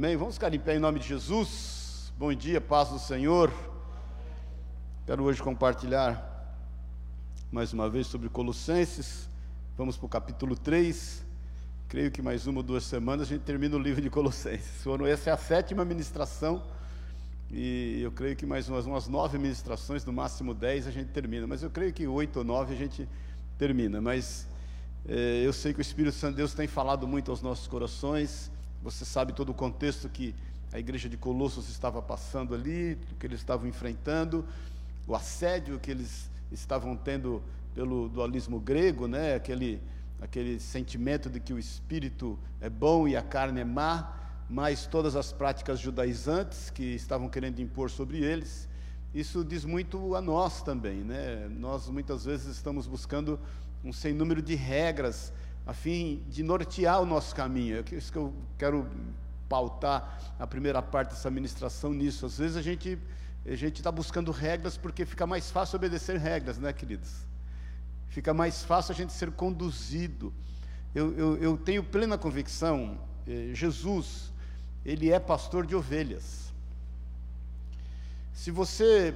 Amém? Vamos ficar em pé em nome de Jesus. Bom dia, paz do Senhor. Quero hoje compartilhar mais uma vez sobre Colossenses. Vamos para o capítulo 3. Creio que mais uma ou duas semanas a gente termina o livro de Colossenses. Essa é a sétima ministração. E eu creio que mais umas, umas nove ministrações, no máximo dez, a gente termina. Mas eu creio que oito ou nove a gente termina. Mas eh, eu sei que o Espírito Santo de Deus tem falado muito aos nossos corações você sabe todo o contexto que a igreja de Colossos estava passando ali, o que eles estavam enfrentando, o assédio que eles estavam tendo pelo dualismo grego, né? aquele, aquele sentimento de que o espírito é bom e a carne é má, mas todas as práticas judaizantes que estavam querendo impor sobre eles. Isso diz muito a nós também, né? Nós muitas vezes estamos buscando um sem número de regras a fim de nortear o nosso caminho. É isso que eu quero pautar a primeira parte dessa ministração nisso. Às vezes a gente a gente está buscando regras porque fica mais fácil obedecer regras, né, queridos? Fica mais fácil a gente ser conduzido. Eu, eu, eu tenho plena convicção, eh, Jesus, ele é pastor de ovelhas. Se você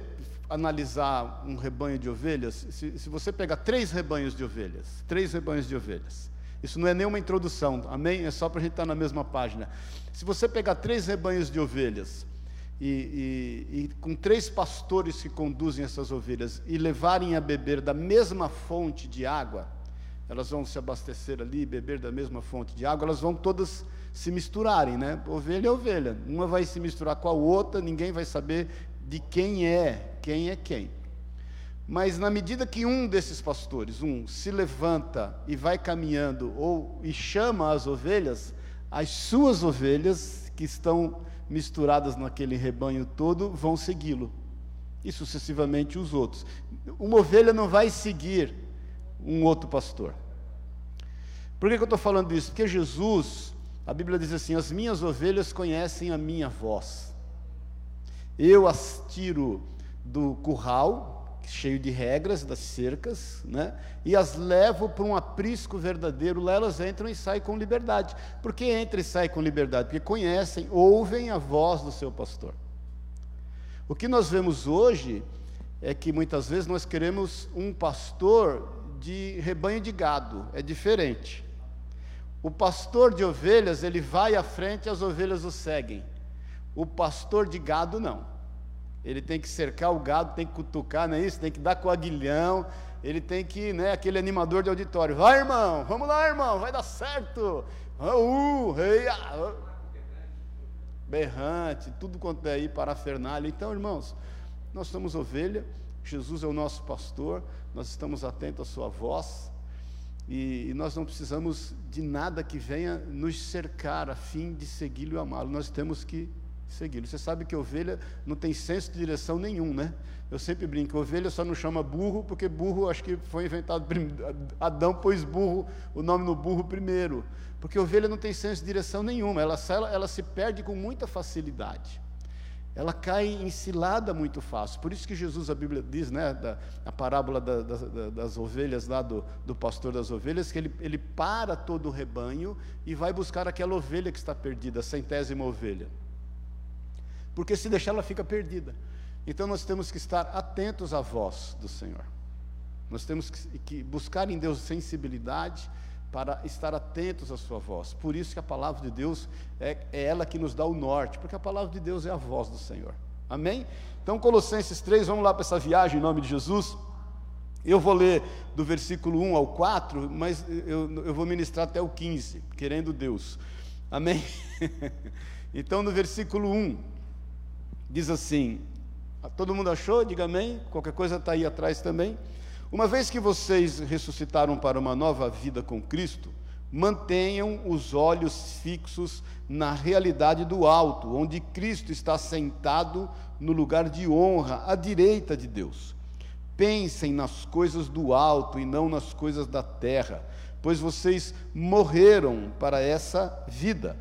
analisar um rebanho de ovelhas, se, se você pegar três rebanhos de ovelhas, três rebanhos de ovelhas, isso não é nenhuma introdução, amém? É só para a gente estar na mesma página. Se você pegar três rebanhos de ovelhas e, e, e, com três pastores que conduzem essas ovelhas e levarem a beber da mesma fonte de água, elas vão se abastecer ali, beber da mesma fonte de água, elas vão todas se misturarem, né? Ovelha é ovelha, uma vai se misturar com a outra, ninguém vai saber de quem é, quem é quem. Mas na medida que um desses pastores, um, se levanta e vai caminhando ou e chama as ovelhas, as suas ovelhas que estão misturadas naquele rebanho todo vão segui-lo. E sucessivamente os outros. Uma ovelha não vai seguir um outro pastor. Por que, que eu estou falando isso? Porque Jesus, a Bíblia diz assim: as minhas ovelhas conhecem a minha voz. Eu as tiro do curral, cheio de regras das cercas, né? e as levo para um aprisco verdadeiro, lá elas entram e saem com liberdade. Por que entra e sai com liberdade? Porque conhecem, ouvem a voz do seu pastor. O que nós vemos hoje é que muitas vezes nós queremos um pastor de rebanho de gado, é diferente. O pastor de ovelhas, ele vai à frente e as ovelhas o seguem. O pastor de gado, não ele tem que cercar o gado, tem que cutucar, não é isso? Tem que dar coaguilhão, ele tem que, né, aquele animador de auditório, vai irmão, vamos lá irmão, vai dar certo, uh, rei, uh. berrante, tudo quanto é aí, parafernália. Então, irmãos, nós somos ovelha, Jesus é o nosso pastor, nós estamos atentos à sua voz, e, e nós não precisamos de nada que venha nos cercar a fim de segui-lo e amá-lo, nós temos que segui-lo. Você sabe que ovelha não tem senso de direção nenhum, né? Eu sempre brinco, ovelha só não chama burro, porque burro acho que foi inventado, Adão pôs burro, o nome no burro primeiro, porque ovelha não tem senso de direção nenhuma, ela, ela, ela se perde com muita facilidade, ela cai em cilada muito fácil, por isso que Jesus, a Bíblia diz, né, da, a parábola da, da, das ovelhas lá do, do pastor das ovelhas, que ele, ele para todo o rebanho e vai buscar aquela ovelha que está perdida, a centésima ovelha porque se deixar ela fica perdida. Então nós temos que estar atentos à voz do Senhor. Nós temos que, buscar em Deus sensibilidade para estar atentos à sua voz. Por isso que a palavra de Deus é, é ela que nos dá o norte, porque a palavra de Deus é a voz do Senhor. Amém? Então, Colossenses 3, vamos lá para essa viagem em nome de Jesus. Eu vou ler do versículo 1 ao 4, mas eu, eu vou ministrar até o 15, querendo Deus. Amém? então, no versículo 1, diz assim: todo mundo achou? Diga amém. Qualquer coisa está aí atrás também. Uma vez que vocês ressuscitaram para uma nova vida com Cristo, mantenham os olhos fixos na realidade do alto, onde Cristo está sentado no lugar de honra, à direita de Deus. Pensem nas coisas do alto e não nas coisas da terra, pois vocês morreram para essa vida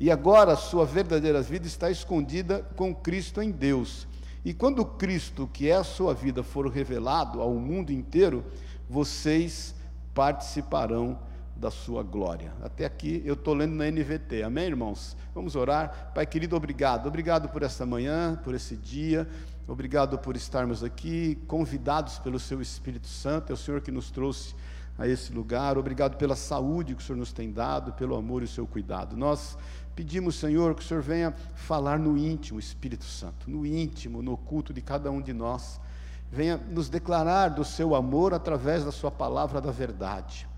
e agora a sua verdadeira vida está escondida com Cristo em Deus. E quando Cristo, que é a sua vida, for revelado ao mundo inteiro, vocês participarão da sua glória. Até aqui eu estou lendo na NVT, amém, irmãos? Vamos orar. Pai querido, obrigado. Obrigado por essa manhã, por esse dia. Obrigado por estarmos aqui, convidados pelo Seu Espírito Santo. É o Senhor que nos trouxe a esse lugar. Obrigado pela saúde que o Senhor nos tem dado, pelo amor e o seu cuidado. Nós pedimos, Senhor, que o Senhor venha falar no íntimo, Espírito Santo, no íntimo, no oculto de cada um de nós. Venha nos declarar do seu amor através da sua palavra da verdade.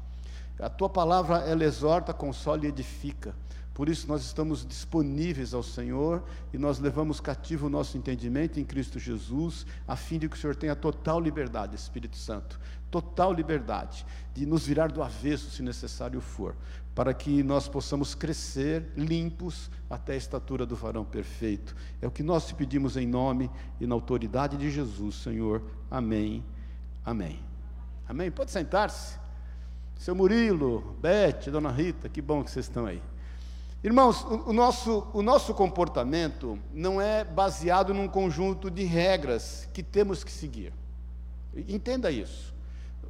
A tua palavra, ela exorta, consola e edifica. Por isso nós estamos disponíveis ao Senhor e nós levamos cativo o nosso entendimento em Cristo Jesus, a fim de que o Senhor tenha total liberdade, Espírito Santo, total liberdade de nos virar do avesso, se necessário for, para que nós possamos crescer limpos até a estatura do varão perfeito. É o que nós te pedimos em nome e na autoridade de Jesus, Senhor. Amém. Amém. Amém. Pode sentar-se. Seu Murilo, Bete, Dona Rita, que bom que vocês estão aí. Irmãos, o, o, nosso, o nosso comportamento não é baseado num conjunto de regras que temos que seguir. Entenda isso.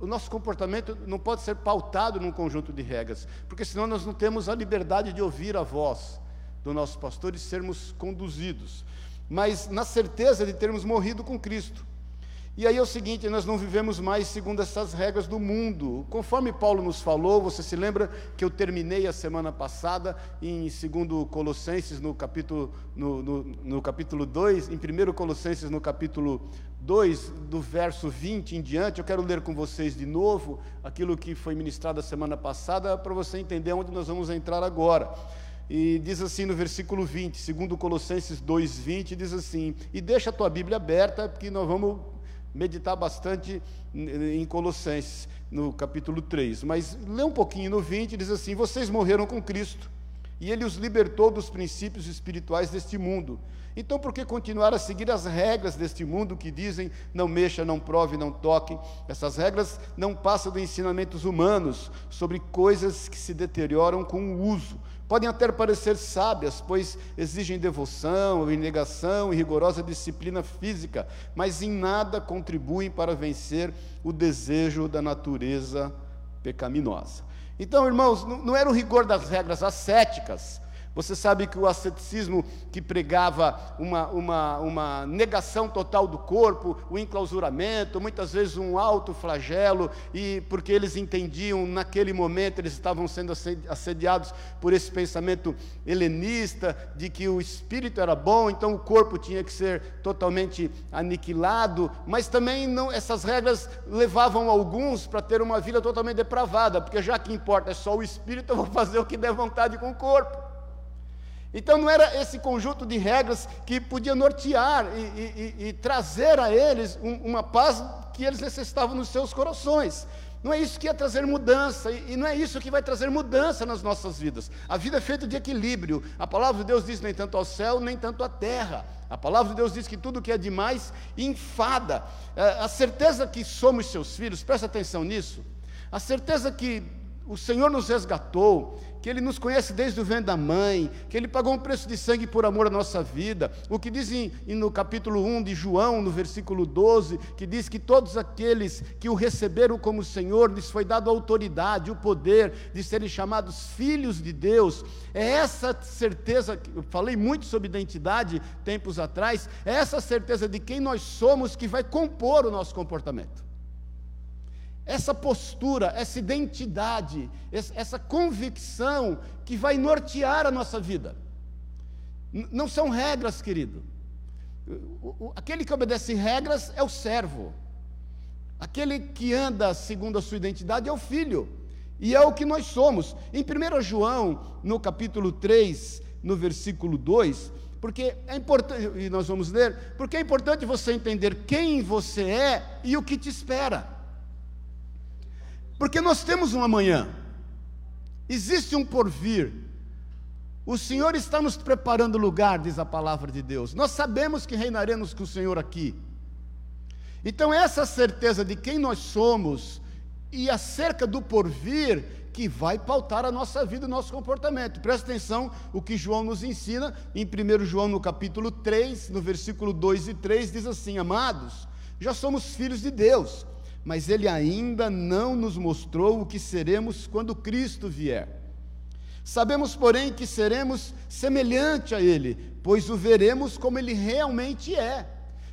O nosso comportamento não pode ser pautado num conjunto de regras, porque senão nós não temos a liberdade de ouvir a voz do nosso pastor e sermos conduzidos, mas na certeza de termos morrido com Cristo. E aí é o seguinte, nós não vivemos mais segundo essas regras do mundo. Conforme Paulo nos falou, você se lembra que eu terminei a semana passada em 2 Colossenses, no capítulo, no, no, no capítulo 2, em 1 Colossenses, no capítulo 2, do verso 20 em diante. Eu quero ler com vocês de novo aquilo que foi ministrado a semana passada, para você entender onde nós vamos entrar agora. E diz assim no versículo 20, segundo Colossenses 2:20, diz assim: "E deixa a tua Bíblia aberta, porque nós vamos meditar bastante em Colossenses, no capítulo 3. Mas lê um pouquinho no 20, diz assim: Vocês morreram com Cristo, e Ele os libertou dos princípios espirituais deste mundo. Então, por que continuar a seguir as regras deste mundo que dizem não mexa, não prove, não toque? Essas regras não passam de ensinamentos humanos sobre coisas que se deterioram com o uso Podem até parecer sábias, pois exigem devoção, abnegação e rigorosa disciplina física, mas em nada contribuem para vencer o desejo da natureza pecaminosa. Então, irmãos, não era o rigor das regras ascéticas, você sabe que o asceticismo que pregava uma, uma, uma negação total do corpo, o enclausuramento, muitas vezes um alto flagelo, e porque eles entendiam naquele momento, eles estavam sendo assediados por esse pensamento helenista de que o espírito era bom, então o corpo tinha que ser totalmente aniquilado, mas também não, essas regras levavam alguns para ter uma vida totalmente depravada, porque já que importa é só o espírito, eu vou fazer o que der vontade com o corpo. Então não era esse conjunto de regras que podia nortear e, e, e trazer a eles um, uma paz que eles necessitavam nos seus corações. Não é isso que ia trazer mudança, e, não é isso que vai trazer mudança nas nossas vidas. A vida é feita de equilíbrio. A palavra de Deus diz nem tanto ao céu, nem tanto à terra. A palavra de Deus diz que tudo que é demais enfada. É, a certeza que somos seus filhos, presta atenção nisso. A certeza que o Senhor nos resgatou, que Ele nos conhece desde o ventre da mãe, que Ele pagou um preço de sangue por amor à nossa vida. O que diz em, no capítulo 1 de João, no versículo 12, que diz que todos aqueles que o receberam como Senhor, lhes foi dado a autoridade, o poder de serem chamados filhos de Deus. É essa certeza, eu falei muito sobre identidade tempos atrás, é essa certeza de quem nós somos que vai compor o nosso comportamento essa postura, essa identidade, essa convicção que vai nortear a nossa vida. Não são regras, querido. Aquele que obedece regras é o servo. Aquele que anda segundo a sua identidade é o filho. E é o que nós somos. Em 1 João, no capítulo 3, no versículo 2, porque é importante, e nós vamos ler, porque é importante você entender quem você é e o que te espera. Porque nós temos um amanhã, existe um porvir. O Senhor está nos preparando lugar, diz a palavra de Deus. Nós sabemos que reinaremos com o Senhor aqui. Então, essa certeza de quem nós somos e acerca do porvir que vai pautar a nossa vida o nosso comportamento. Presta atenção o que João nos ensina em 1 João, no capítulo 3, no versículo 2 e 3, diz assim: Amados, já somos filhos de Deus mas ele ainda não nos mostrou o que seremos quando Cristo vier. Sabemos, porém, que seremos semelhante a ele, pois o veremos como ele realmente é.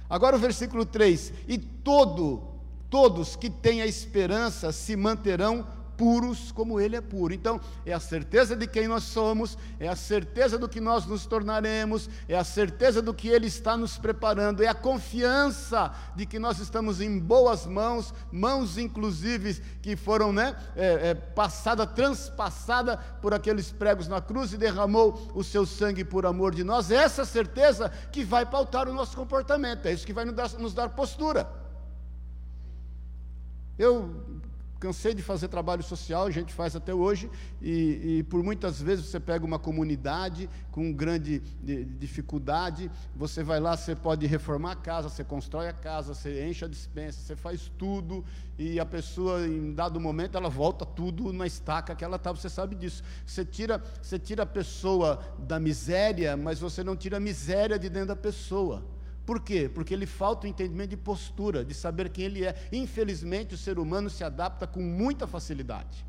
Agora o versículo 3: E todo, todos que têm a esperança se manterão puros como Ele é puro. Então, é a certeza de quem nós somos, é a certeza do que nós nos tornaremos, é a certeza do que Ele está nos preparando, é a confiança de que nós estamos em boas mãos, mãos inclusive que foram né, é, é, passada, transpassada por aqueles pregos na cruz e derramou o seu sangue por amor de nós. É essa certeza que vai pautar o nosso comportamento, é isso que vai nos dar, nos dar postura. Eu Cansei de fazer trabalho social, a gente faz até hoje, e, e por muitas vezes você pega uma comunidade com grande dificuldade, você vai lá, você pode reformar a casa, você constrói a casa, você enche a dispensa, você faz tudo, e a pessoa, em dado momento, ela volta tudo na estaca que ela estava, você sabe disso. Você tira, você tira a pessoa da miséria, mas você não tira a miséria de dentro da pessoa. Por quê? Porque ele falta o entendimento de postura, de saber quem ele é. Infelizmente, o ser humano se adapta com muita facilidade.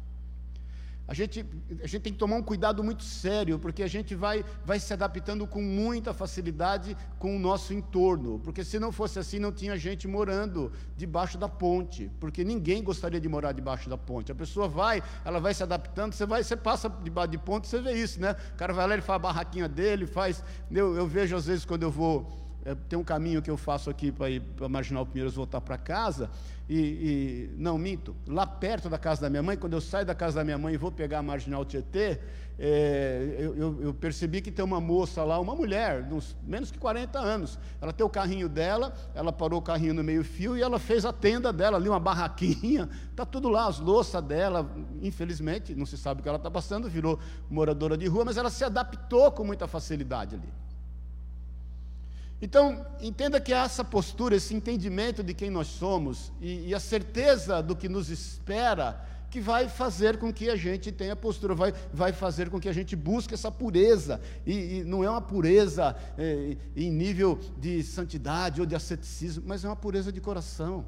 A gente, a gente tem que tomar um cuidado muito sério, porque a gente vai, vai se adaptando com muita facilidade com o nosso entorno. Porque se não fosse assim, não tinha gente morando debaixo da ponte. Porque ninguém gostaria de morar debaixo da ponte. A pessoa vai, ela vai se adaptando, você vai, você passa debaixo de ponte, você vê isso, né? O cara vai lá, ele faz a barraquinha dele, faz. Eu, eu vejo às vezes quando eu vou é, tem um caminho que eu faço aqui para ir para Marginal Pinheiros voltar para casa, e, e, não minto, lá perto da casa da minha mãe, quando eu saio da casa da minha mãe e vou pegar a Marginal Tietê, é, eu, eu, eu, percebi que tem uma moça lá, uma mulher, uns menos que 40 anos, ela tem o carrinho dela, ela parou o carrinho no meio fio e ela fez a tenda dela ali, uma barraquinha, está tudo lá, as louças dela, infelizmente, não se sabe o que ela está passando, virou moradora de rua, mas ela se adaptou com muita facilidade ali. Então, entenda que essa postura, esse entendimento de quem nós somos e, e, a certeza do que nos espera, que vai fazer com que a gente tenha postura, vai, vai fazer com que a gente busque essa pureza. E, e não é uma pureza é, em nível de santidade ou de asceticismo, mas é uma pureza de coração.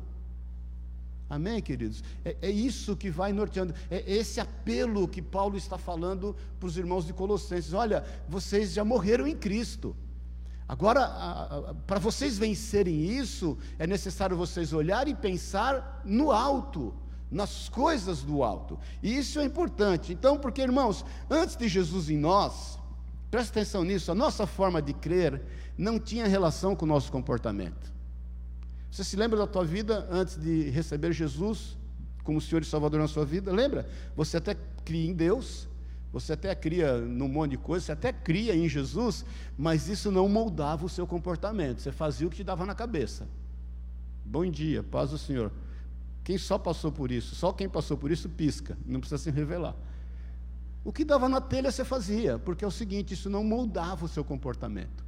Amém, queridos? É, é, isso que vai norteando, é esse apelo que Paulo está falando para os irmãos de Colossenses: olha, vocês já morreram em Cristo. Agora, para vocês vencerem isso, é necessário vocês olharem e pensar no alto, nas coisas do alto. E isso é importante. Então, porque, irmãos, antes de Jesus em nós, presta atenção nisso, a nossa forma de crer não tinha relação com o nosso comportamento. Você se lembra da tua vida antes de receber Jesus como Senhor e Salvador na sua vida? Lembra? Você até cria em Deus, você até cria num monte de coisa, você até cria em Jesus, mas isso não moldava o seu comportamento. Você fazia o que te dava na cabeça. Bom dia, paz do Senhor. Quem só passou por isso, só quem passou por isso pisca, não precisa se revelar. O que dava na telha você fazia, porque é o seguinte, isso não moldava o seu comportamento.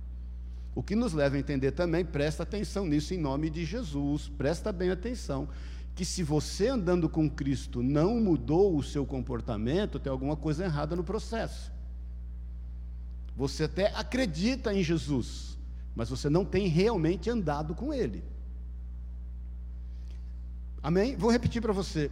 O que nos leva a entender também, presta atenção nisso em nome de Jesus, presta bem atenção que se você andando com Cristo não mudou o seu comportamento, tem alguma coisa errada no processo. Você até acredita em Jesus, mas você não tem realmente andado com Ele. Amém? Vou repetir para você.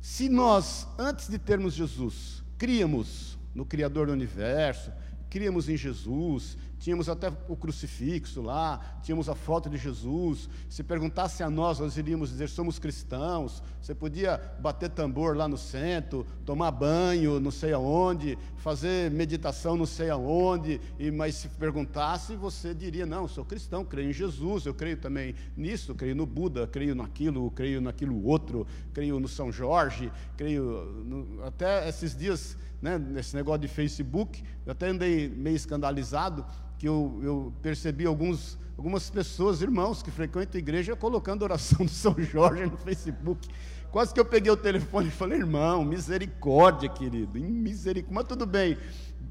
Se nós, antes de termos Jesus, críamos no Criador do universo, críamos em Jesus, tínhamos até o crucifixo lá, tínhamos a foto de Jesus. Se perguntasse a nós, nós iríamos dizer: somos cristãos. Você podia bater tambor lá no centro, tomar banho, não sei aonde, fazer meditação, não sei aonde. E, mas se perguntasse, você diria: não, sou cristão, creio em Jesus, eu creio também nisso, creio no Buda, creio naquilo, creio naquilo outro, creio no São Jorge, creio. No, até esses dias, né, nesse negócio de Facebook, eu até andei meio escandalizado que eu, eu percebi alguns, algumas pessoas, irmãos que frequentam a igreja, colocando oração do São Jorge no Facebook. Quase que eu peguei o telefone e falei, irmão, misericórdia, querido, misericórdia, mas tudo bem,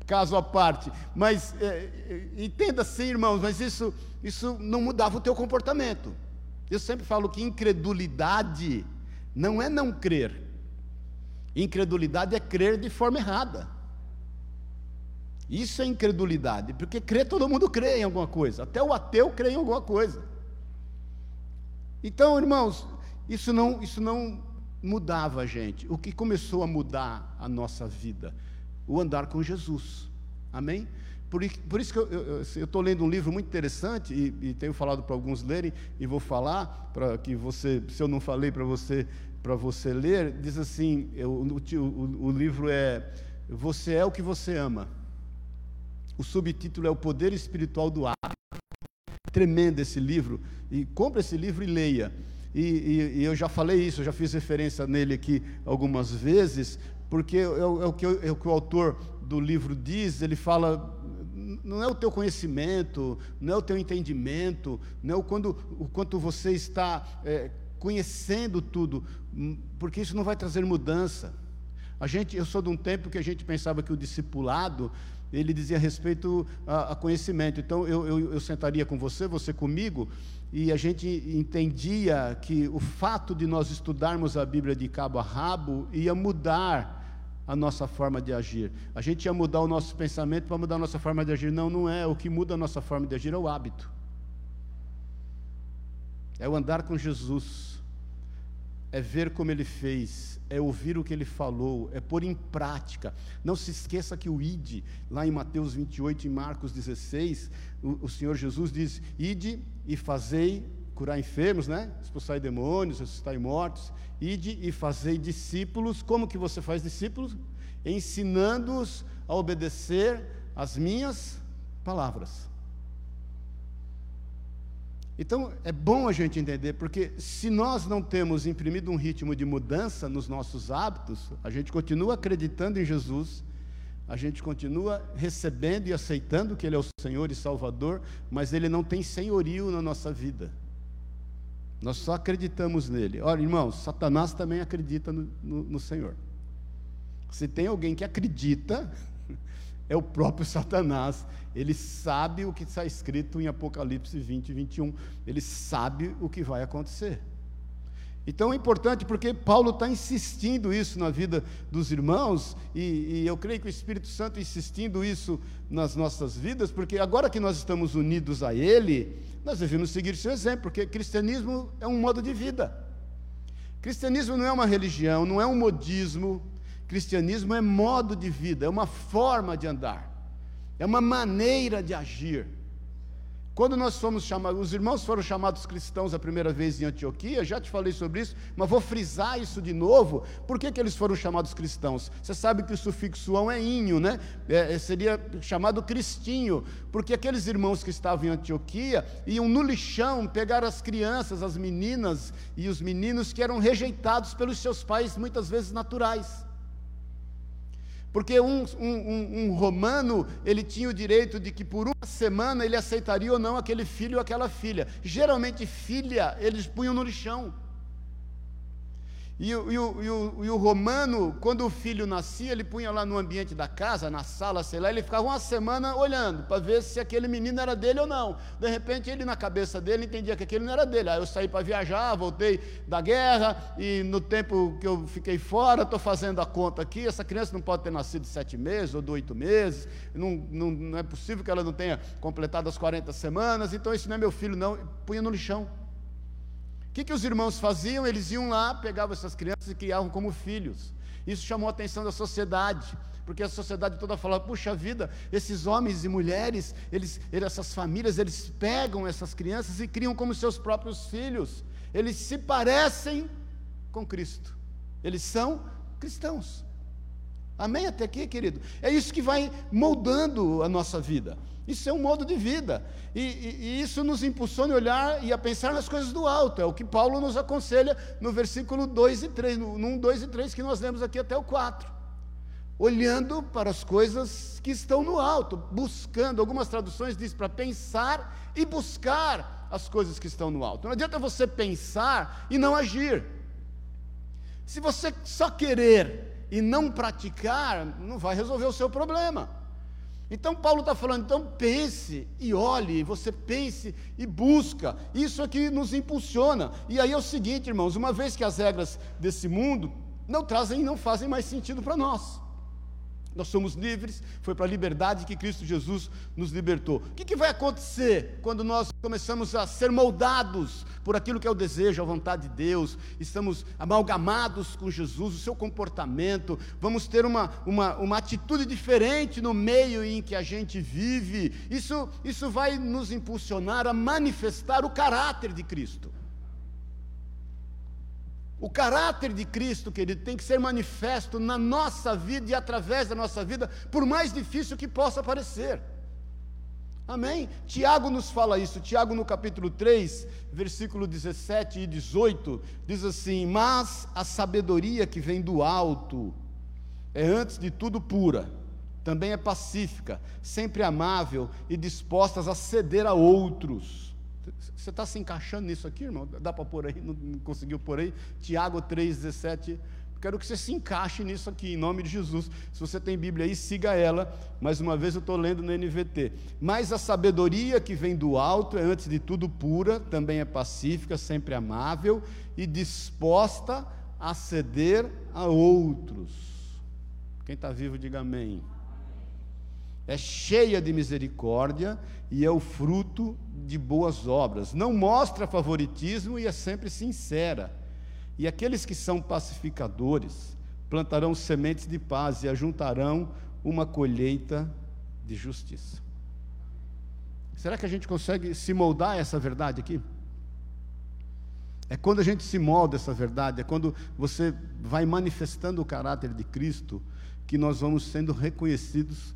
caso à parte. Mas é, é, entenda assim, irmãos, mas isso, isso não mudava o teu comportamento. Eu sempre falo que incredulidade não é não crer. Incredulidade é crer de forma errada. Isso é incredulidade, porque crer, todo mundo crê em alguma coisa, até o ateu crê em alguma coisa. Então, irmãos, isso não, isso não mudava a gente. O que começou a mudar a nossa vida? O andar com Jesus. Amém? Por, por isso que eu estou lendo um livro muito interessante e, e tenho falado para alguns lerem e vou falar para que você, se eu não falei para você, para você ler, diz assim, eu, o, o, o livro é Você é o que você ama. O subtítulo é O Poder Espiritual do Hábito. Tremendo esse livro. E compre esse livro e leia. E, e, e, eu já falei isso, eu já fiz referência nele aqui algumas vezes, porque é, é, o, que, é o que o autor do livro diz, ele fala não é o teu conhecimento, não é o teu entendimento, não é o, quando, o quanto você está é, conhecendo tudo, hum, porque isso não vai trazer mudança. A gente, eu sou de um tempo que a gente pensava que o discipulado ele dizia respeito a, a conhecimento. Então eu, eu, eu sentaria com você, você comigo, e a gente entendia que o fato de nós estudarmos a Bíblia de cabo a rabo ia mudar a nossa forma de agir. A gente ia mudar o nosso pensamento para mudar a nossa forma de agir. Não, não é. O que muda a nossa forma de agir é o hábito. É o andar com Jesus. É ver como ele fez, é ouvir o que ele falou, é pôr em prática. Não se esqueça que o ide, lá em Mateus 28 e Marcos 16, o, o Senhor Jesus diz: Ide e fazei curar enfermos, né? Expulsar demônios, ressuscitar mortos. Ide e fazei discípulos. Como que você faz discípulos? Ensinando-os a obedecer as minhas palavras. Então, é bom a gente entender, porque se nós não temos imprimido um ritmo de mudança nos nossos hábitos, a gente continua acreditando em Jesus, a gente continua recebendo e aceitando que Ele é o Senhor e Salvador, mas Ele não tem senhorio na nossa vida. Nós só acreditamos nele. Olha, irmãos, Satanás também acredita no, no, no Senhor. Se tem alguém que acredita, é o próprio Satanás. Ele sabe o que está escrito em Apocalipse 20, 21. Ele sabe o que vai acontecer. Então é importante porque Paulo está insistindo isso na vida dos irmãos, e, e, eu creio que o Espírito Santo insistindo isso nas nossas vidas, porque agora que nós estamos unidos a Ele, nós devemos seguir seu exemplo, porque cristianismo é um modo de vida. Cristianismo não é uma religião, não é um modismo, cristianismo é modo de vida, é uma forma de andar, é uma maneira de agir. Quando nós fomos chamados, os irmãos foram chamados cristãos a primeira vez em Antioquia, já te falei sobre isso, mas vou frisar isso de novo. Por que, que eles foram chamados cristãos? Você sabe que o sufixo é inho, né? É, é, seria chamado cristinho, porque aqueles irmãos que estavam em Antioquia iam no lixão pegar as crianças, as meninas e os meninos que eram rejeitados pelos seus pais, muitas vezes naturais. Porque um, um, um, romano, ele tinha o direito de que por uma semana ele aceitaria ou não aquele filho ou aquela filha. Geralmente, filha, eles punham no lixão. E, e, e, o, e, o, romano, quando o filho nascia, ele punha lá no ambiente da casa, na sala, sei lá, ele ficava uma semana olhando para ver se aquele menino era dele ou não. De repente, ele na cabeça dele entendia que aquele não era dele. Aí eu saí para viajar, voltei da guerra, e no tempo que eu fiquei fora, estou fazendo a conta aqui. Essa criança não pode ter nascido de sete meses ou de oito meses, não, não, não é possível que ela não tenha completado as 40 semanas, então esse não é meu filho, não. Punha no lixão. O que, que os irmãos faziam? Eles iam lá, pegavam essas crianças e criavam como filhos. Isso chamou a atenção da sociedade, porque a sociedade toda falava: puxa vida, esses homens e mulheres, eles, essas famílias, eles pegam essas crianças e criam como seus próprios filhos. Eles se parecem com Cristo. Eles são cristãos. Amém até aqui, querido? É isso que vai moldando a nossa vida. Isso é um modo de vida. E, e, e, isso nos impulsiona a olhar e a pensar nas coisas do alto. É o que Paulo nos aconselha no versículo 2 e 3, no, no 1, 2 e 3, que nós lemos aqui até o 4. Olhando para as coisas que estão no alto, buscando. Algumas traduções dizem para pensar e buscar as coisas que estão no alto. Não adianta você pensar e não agir. Se você só querer e não praticar, não vai resolver o seu problema. Então Paulo está falando, então pense e olhe, você pense e busca. Isso aqui nos impulsiona. E aí é o seguinte, irmãos, uma vez que as regras desse mundo não trazem e não fazem mais sentido para nós. Nós somos livres, foi para a liberdade que Cristo Jesus nos libertou. O que, que, vai acontecer quando nós começamos a ser moldados por aquilo que é o desejo, a vontade de Deus, estamos amalgamados com Jesus, o seu comportamento, vamos ter uma, uma, uma atitude diferente no meio em que a gente vive. Isso, isso vai nos impulsionar a manifestar o caráter de Cristo. O caráter de Cristo, querido, tem que ser manifesto na nossa vida e através da nossa vida, por mais difícil que possa parecer. Amém? Tiago nos fala isso. Tiago, no capítulo 3, versículo 17 e 18, diz assim: Mas a sabedoria que vem do alto é, antes de tudo, pura, também é pacífica, sempre amável e disposta a ceder a outros você está se encaixando nisso aqui, irmão? Dá para pôr aí? Não, não conseguiu pôr aí? Tiago 3,17. Quero que você se encaixe nisso aqui, em nome de Jesus. Se você tem Bíblia aí, siga ela. Mais uma vez eu estou lendo no NVT. Mas a sabedoria que vem do alto é, antes de tudo, pura, também é pacífica, sempre amável e disposta a ceder a outros. Quem está vivo, diga amém é cheia de misericórdia e é o fruto de boas obras. Não mostra favoritismo e é sempre sincera. E aqueles que são pacificadores plantarão sementes de paz e ajuntarão uma colheita de justiça. Será que a gente consegue se moldar essa verdade aqui? É quando a gente se molda essa verdade, é quando você vai manifestando o caráter de Cristo, que nós vamos sendo reconhecidos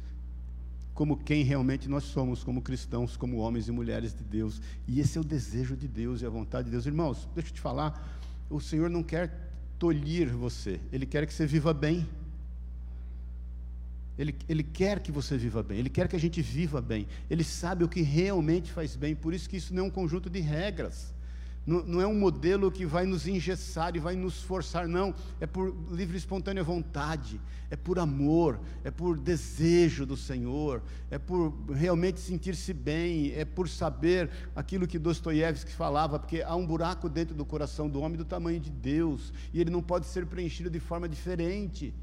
como quem realmente nós somos, como cristãos, como homens e mulheres de Deus. E esse é o desejo de Deus e a vontade de Deus. Irmãos, deixa eu te falar, o Senhor não quer tolher você, Ele quer que você viva bem. Ele, ele quer que você viva bem, Ele quer que a gente viva bem, Ele sabe o que realmente faz bem, por isso que isso não é um conjunto de regras não, é um modelo que vai nos engessar e vai nos forçar, não. É por livre e espontânea vontade, é por amor, é por desejo do Senhor, é por realmente sentir-se bem, é por saber aquilo que Dostoiévski falava, porque há um buraco dentro do coração do homem do tamanho de Deus, e ele não pode ser preenchido de forma diferente.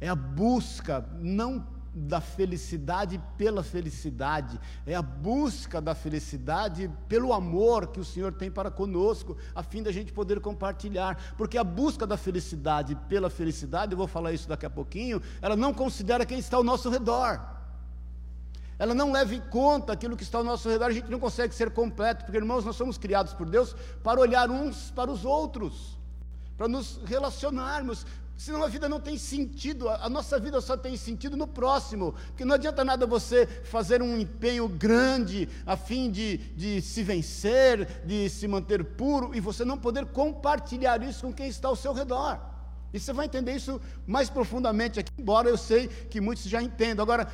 É a busca, não da felicidade pela felicidade, é a busca da felicidade pelo amor que o Senhor tem para conosco, a fim da gente poder compartilhar, porque a busca da felicidade pela felicidade, eu vou falar isso daqui a pouquinho, ela não considera quem está ao nosso redor. Ela não leva em conta aquilo que está ao nosso redor, a gente não consegue ser completo, porque irmãos, nós somos criados por Deus para olhar uns para os outros, para nos relacionarmos, Senão a vida não tem sentido, a nossa vida só tem sentido no próximo, porque não adianta nada você fazer um empenho grande a fim de, de se vencer, de se manter puro, e você não poder compartilhar isso com quem está ao seu redor. E você vai entender isso mais profundamente aqui, embora eu sei que muitos já entendam. Agora,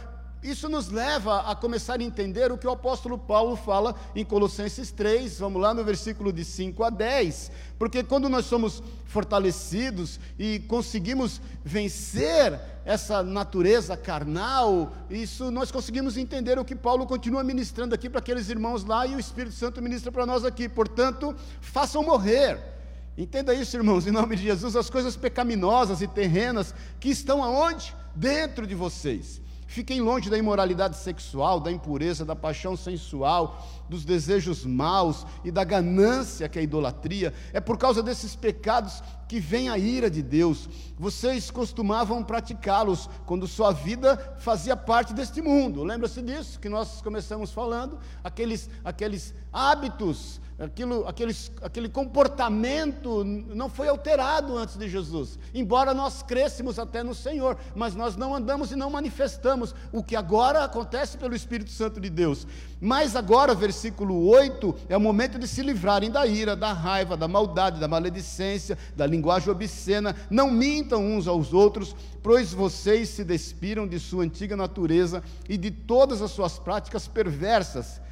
isso nos leva a começar a entender o que o apóstolo Paulo fala em Colossenses 3, vamos lá no versículo de 5 a 10, porque quando nós somos fortalecidos e conseguimos vencer essa natureza carnal, isso nós conseguimos entender o que Paulo continua ministrando aqui para aqueles irmãos lá e o Espírito Santo ministra para nós aqui. Portanto, façam morrer. Entenda isso, irmãos, em nome de Jesus, as coisas pecaminosas e terrenas que estão aonde? Dentro de vocês Fiquem longe da imoralidade sexual, da impureza, da paixão sensual, dos desejos maus e da ganância que é a idolatria. É por causa desses pecados que vem a ira de Deus. Vocês costumavam praticá-los quando sua vida fazia parte deste mundo. Lembra-se disso que nós começamos falando? Aqueles, aqueles hábitos aquilo, aqueles, aquele comportamento não foi alterado antes de Jesus, embora nós crescemos até no Senhor, mas nós não andamos e não manifestamos o que agora acontece pelo Espírito Santo de Deus. Mas agora, versículo 8, é o momento de se livrarem da ira, da raiva, da maldade, da maledicência, da linguagem obscena. Não mintam uns aos outros, pois vocês se despiram de sua antiga natureza e de todas as suas práticas perversas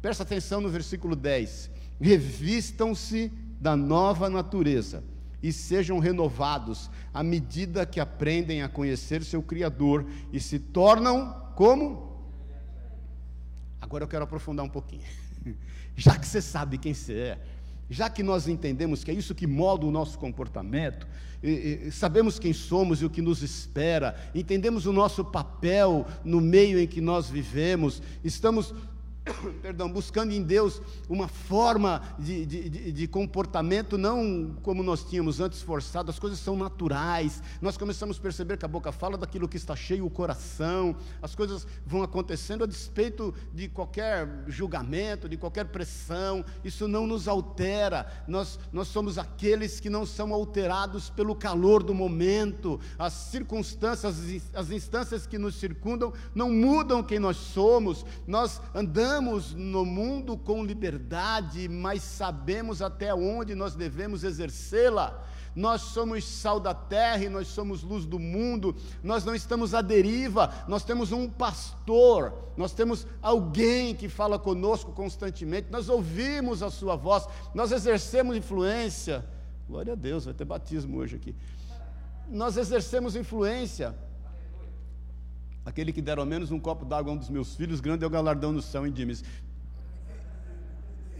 Presta atenção no versículo 10. Revistam-se da nova natureza e sejam renovados à medida que aprendem a conhecer seu Criador e se tornam como? Agora eu quero aprofundar um pouquinho. Já que você sabe quem você é, já que nós entendemos que é isso que molda o nosso comportamento, e, e, sabemos quem somos e o que nos espera, entendemos o nosso papel no meio em que nós vivemos, estamos perdão, buscando em Deus uma forma de, de, de, comportamento, não como nós tínhamos antes forçado, as coisas são naturais, nós começamos a perceber que a boca fala daquilo que está cheio o coração, as coisas vão acontecendo a despeito de qualquer julgamento, de qualquer pressão, isso não nos altera, nós, nós somos aqueles que não são alterados pelo calor do momento, as circunstâncias, as instâncias que nos circundam não mudam quem nós somos, nós andamos andamos no mundo com liberdade, mas sabemos até onde nós devemos exercê-la. Nós somos sal da terra e nós somos luz do mundo, nós não estamos à deriva, nós temos um pastor, nós temos alguém que fala conosco constantemente, nós ouvimos a sua voz, nós exercemos influência. Glória a Deus, vai ter batismo hoje aqui. Nós exercemos influência Aquele que der ao menos um copo d'água a um dos meus filhos, grande é o galardão no céu em Dimes.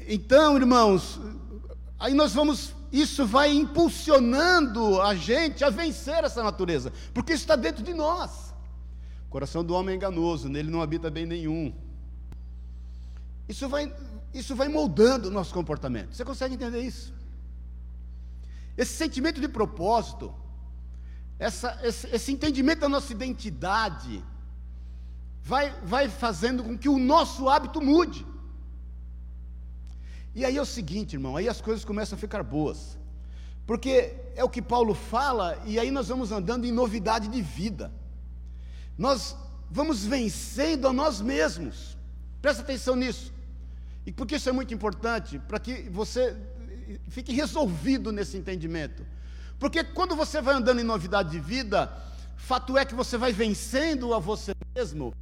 Então, irmãos, aí nós vamos, isso vai impulsionando a gente a vencer essa natureza, porque isso está dentro de nós. O coração do homem é enganoso, nele não habita bem nenhum. Isso vai, isso vai moldando o nosso comportamento. Você consegue entender isso? Esse sentimento de propósito, essa, esse, esse entendimento da nossa identidade, vai, vai fazendo com que o nosso hábito mude. E aí é o seguinte, irmão, aí as coisas começam a ficar boas. Porque é o que Paulo fala, e aí nós vamos andando em novidade de vida. Nós vamos vencendo a nós mesmos. Presta atenção nisso. E porque isso é muito importante, para que você fique resolvido nesse entendimento. Porque quando você vai andando em novidade de vida, fato é que você vai vencendo a você mesmo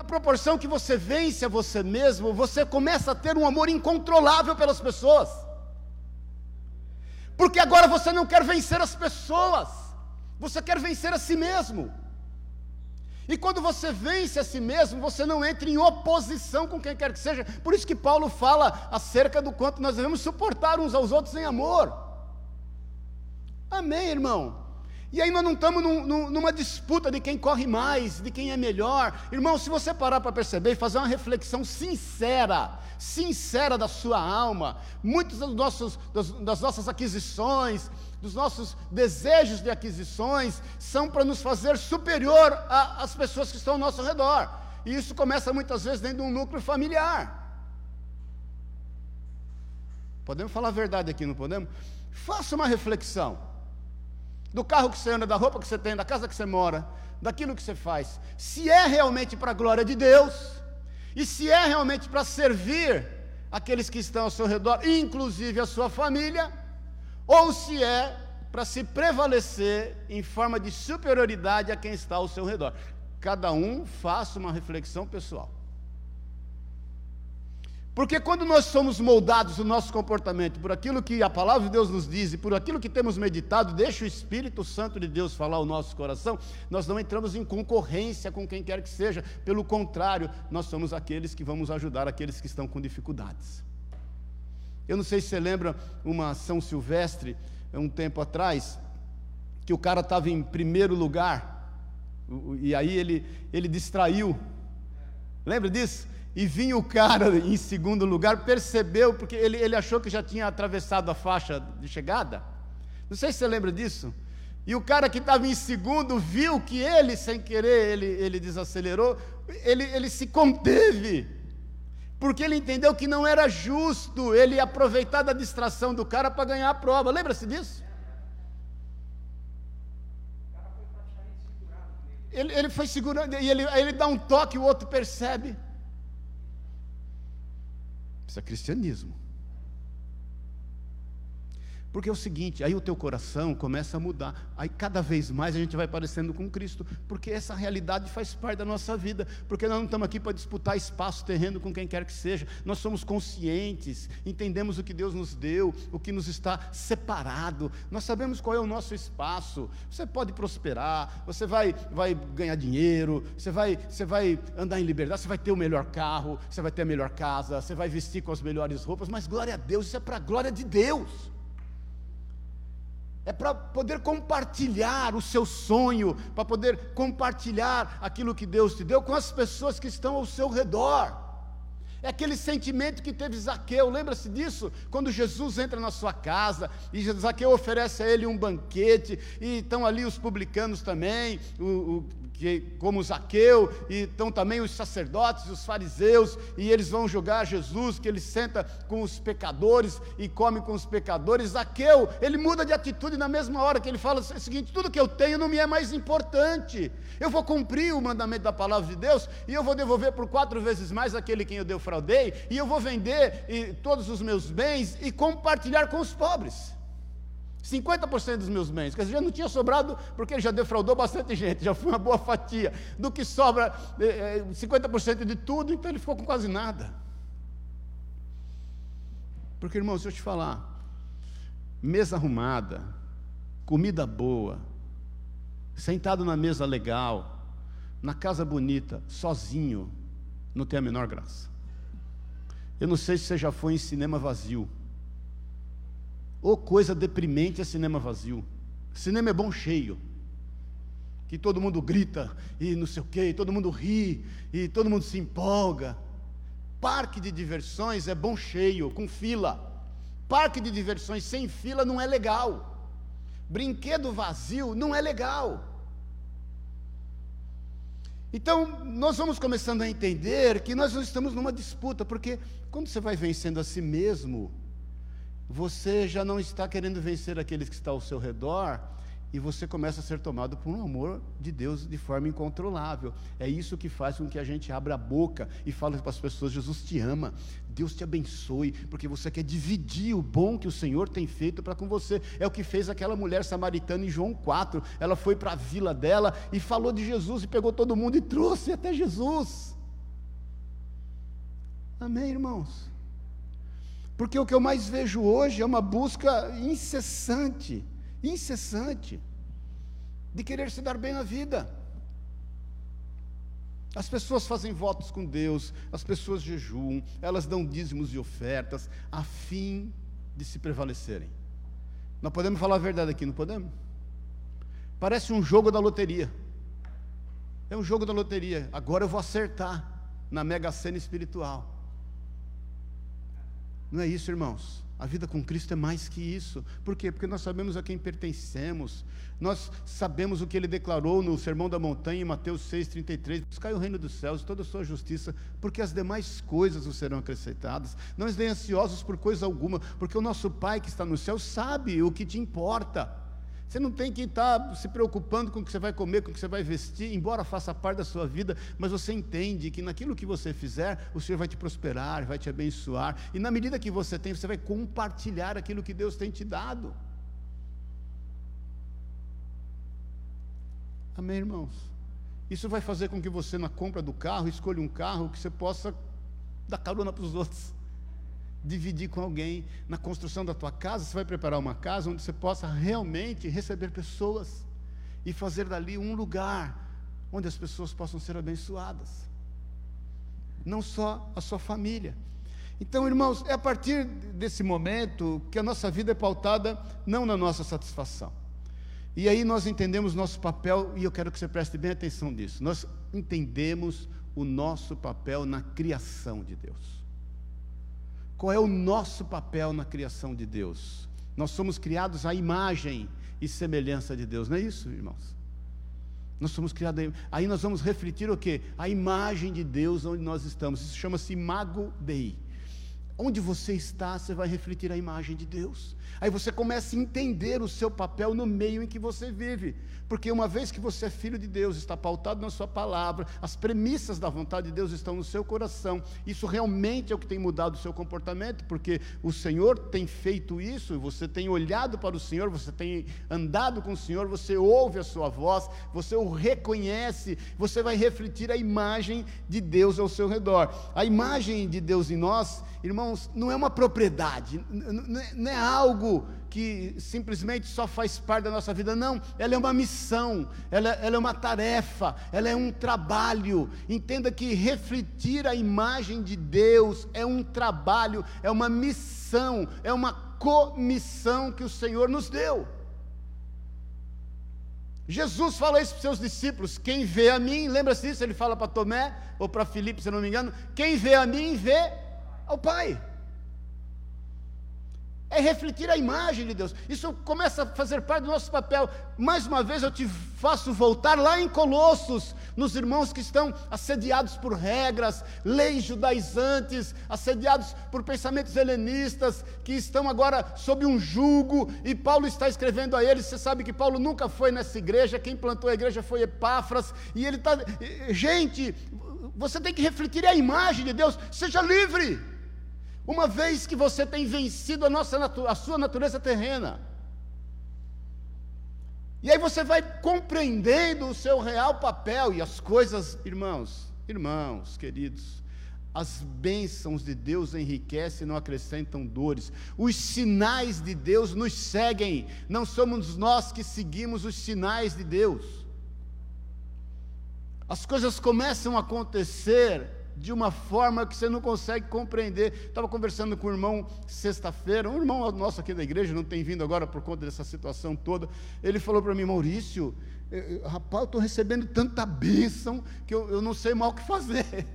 na proporção que você vence a você mesmo, você começa a ter um amor incontrolável pelas pessoas. Porque agora você não quer vencer as pessoas, você quer vencer a si mesmo. E quando você vence a si mesmo, você não entra em oposição com quem quer que seja. Por isso que Paulo fala acerca do quanto nós devemos suportar uns aos outros em amor. Amém, irmão? E aí nós não estamos num, num, numa disputa de quem corre mais, de quem é melhor. Irmão, se você parar para perceber e fazer uma reflexão sincera, sincera da sua alma, muitas das, nossas aquisições, dos nossos desejos de aquisições, são para nos fazer superior às pessoas que estão ao nosso redor. E isso começa muitas vezes dentro de um núcleo familiar. Podemos falar a verdade aqui, não podemos? Faça uma reflexão do carro que você anda, da roupa que você tem, da casa que você mora, daquilo que você faz, se é realmente para a glória de Deus, e se é realmente para servir aqueles que estão ao seu redor, inclusive a sua família, ou se é para se prevalecer em forma de superioridade a quem está ao seu redor. Cada um faça uma reflexão pessoal. Porque quando nós somos moldados no nosso comportamento por aquilo que a palavra de Deus nos diz e por aquilo que temos meditado, deixa o Espírito Santo de Deus falar o nosso coração, nós não entramos em concorrência com quem quer que seja, pelo contrário, nós somos aqueles que vamos ajudar aqueles que estão com dificuldades. Eu não sei se você lembra uma São Silvestre, um tempo atrás, que o cara estava em primeiro lugar, e aí ele, ele distraiu. Lembra disso? E vinha o cara em segundo lugar, percebeu, porque ele, ele achou que já tinha atravessado a faixa de chegada. Não sei se você lembra disso. E o cara que estava em segundo viu que ele, sem querer, ele, ele desacelerou, ele, ele se conteve, porque ele entendeu que não era justo ele aproveitar da distração do cara para ganhar a prova. Lembra-se disso? Ele, ele foi segurando, e ele, ele dá um toque, o outro percebe. Isso é cristianismo. Porque é o seguinte, aí o teu coração começa a mudar. Aí cada vez mais a gente vai parecendo com Cristo, porque essa realidade faz parte da nossa vida. Porque nós não estamos aqui para disputar espaço terreno com quem quer que seja. Nós somos conscientes, entendemos o que Deus nos deu, o que nos está separado. Nós sabemos qual é o nosso espaço. Você pode prosperar, você vai, vai ganhar dinheiro, você vai, você vai andar em liberdade, você vai ter o melhor carro, você vai ter a melhor casa, você vai vestir com as melhores roupas, mas glória a Deus, isso é para a glória de Deus é para poder compartilhar o seu sonho, para poder compartilhar aquilo que Deus te deu com as pessoas que estão ao seu redor. É aquele sentimento que teve Zaqueu, lembra-se disso? Quando Jesus entra na sua casa e Zaqueu oferece a ele um banquete, e estão ali os publicanos também, o, o que, como Zaqueu, e estão também os sacerdotes, os fariseus, e eles vão julgar Jesus, que ele senta com os pecadores e come com os pecadores. Zaqueu, ele muda de atitude na mesma hora que ele fala o seguinte: tudo que eu tenho não me é mais importante. Eu vou cumprir o mandamento da palavra de Deus e eu vou devolver por quatro vezes mais aquele quem eu defraudei, e eu vou vender e, todos os meus bens e compartilhar com os pobres. 50% dos meus bens, quer dizer, já não tinha sobrado, porque ele já defraudou bastante gente, já foi uma boa fatia. Do que sobra é, 50% de tudo, então ele ficou com quase nada. Porque, irmão, se eu te falar, mesa arrumada, comida boa, sentado na mesa legal, na casa bonita, sozinho, não tem a menor graça. Eu não sei se você já foi em cinema vazio. Ou coisa deprimente é cinema vazio. Cinema é bom cheio. Que todo mundo grita e não sei o quê, todo mundo ri, e todo mundo se empolga. Parque de diversões é bom cheio, com fila. Parque de diversões sem fila não é legal. Brinquedo vazio não é legal. Então, nós vamos começando a entender que nós não estamos numa disputa, porque quando você vai vencendo a si mesmo, você já não está querendo vencer aqueles que estão ao seu redor e você começa a ser tomado por um amor de Deus de forma incontrolável. É isso que faz com que a gente abra a boca e fale para as pessoas: Jesus te ama, Deus te abençoe, porque você quer dividir o bom que o Senhor tem feito para com você. É o que fez aquela mulher samaritana em João 4. Ela foi para a vila dela e falou de Jesus e pegou todo mundo e trouxe até Jesus. Amém, irmãos? Porque o que eu mais vejo hoje é uma busca incessante, incessante, de querer se dar bem na vida. As pessoas fazem votos com Deus, as pessoas jejuam, elas dão dízimos e ofertas, a fim de se prevalecerem. Nós podemos falar a verdade aqui, não podemos? Parece um jogo da loteria. É um jogo da loteria. Agora eu vou acertar na mega cena espiritual. Não é isso, irmãos. A vida com Cristo é mais que isso. Por quê? Porque nós sabemos a quem pertencemos. Nós sabemos o que ele declarou no Sermão da Montanha, em Mateus 6,33: Buscai o reino dos céus e toda a sua justiça, porque as demais coisas vos serão acrescentadas. Não estem ansiosos por coisa alguma, porque o nosso Pai que está no céu sabe o que te importa. Você não tem que estar se preocupando com o que você vai comer, com o que você vai vestir, embora faça parte da sua vida, mas você entende que naquilo que você fizer, o Senhor vai te prosperar, vai te abençoar, e na medida que você tem, você vai compartilhar aquilo que Deus tem te dado. Amém, irmãos? Isso vai fazer com que você, na compra do carro, escolha um carro que você possa dar carona para os outros dividir com alguém. Na construção da tua casa, você vai preparar uma casa onde você possa realmente receber pessoas e fazer dali um lugar onde as pessoas possam ser abençoadas. Não só a sua família. Então, irmãos, é a partir desse momento que a nossa vida é pautada não na nossa satisfação. E aí nós entendemos nosso papel, e eu quero que você preste bem atenção nisso. Nós entendemos o nosso papel na criação de Deus. Qual é o nosso papel na criação de Deus? Nós somos criados à imagem e semelhança de Deus, não é isso, irmãos? Nós somos criados, aí nós vamos refletir o que? A imagem de Deus onde nós estamos. Isso chama-se imago Dei. Onde você está, você vai refletir a imagem de Deus. Aí você começa a entender o seu papel no meio em que você vive. Porque uma vez que você é filho de Deus, está pautado na sua palavra, as premissas da vontade de Deus estão no seu coração. Isso realmente é o que tem mudado o seu comportamento, porque o Senhor tem feito isso, você tem olhado para o Senhor, você tem andado com o Senhor, você ouve a sua voz, você o reconhece, você vai refletir a imagem de Deus ao seu redor. A imagem de Deus em nós, irmãos, não é uma propriedade, não é algo que simplesmente só faz parte da nossa vida, não, ela é uma missão, ela, ela é uma tarefa, ela é um trabalho. Entenda que refletir a imagem de Deus é um trabalho, é uma missão, é uma comissão que o Senhor nos deu. Jesus fala isso para os seus discípulos: quem vê a mim, lembra-se disso? Ele fala para Tomé, ou para Filipe, se não me engano: quem vê a mim, vê ao Pai é refletir a imagem de Deus. Isso começa a fazer parte do nosso papel. Mais uma vez eu te faço voltar lá em Colossos, nos irmãos que estão assediados por regras, leis judaizantes, assediados por pensamentos helenistas, que estão agora sob um jugo, e Paulo está escrevendo a eles. Você sabe que Paulo nunca foi nessa igreja, quem plantou a igreja foi Epáfras, e ele está. Gente, você tem que refletir a imagem de Deus, seja livre. Uma vez que você tem vencido a, nossa, a sua natureza terrena. E aí você vai compreendendo o seu real papel e as coisas, irmãos, irmãos, queridos, as bênçãos de Deus enriquecem e não acrescentam dores. Os sinais de Deus nos seguem, não somos nós que seguimos os sinais de Deus. As coisas começam a acontecer de uma forma que você não consegue compreender. Estava conversando com o irmão sexta-feira, um irmão nosso aqui da igreja, não tem vindo agora por conta dessa situação toda. Ele falou para mim, Maurício, eu, rapaz, eu estou recebendo tanta bênção que eu, eu não sei mal o que fazer.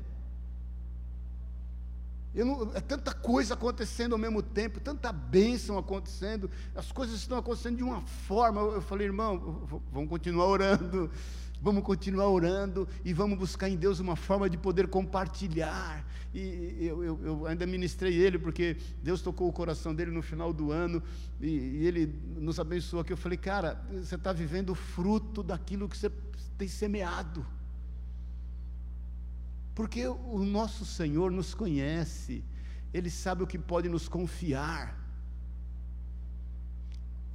Não, é tanta coisa acontecendo ao mesmo tempo, tanta bênção acontecendo, as coisas estão acontecendo de uma forma. Eu, eu falei, irmão, vamos continuar orando Vamos continuar orando e vamos buscar em Deus uma forma de poder compartilhar. E eu, eu, eu ainda ministrei ele, porque Deus tocou o coração dele no final do ano e, e ele nos abençoou aqui. Eu falei, cara, você está vivendo o fruto daquilo que você tem semeado. Porque o nosso Senhor nos conhece, Ele sabe o que pode nos confiar.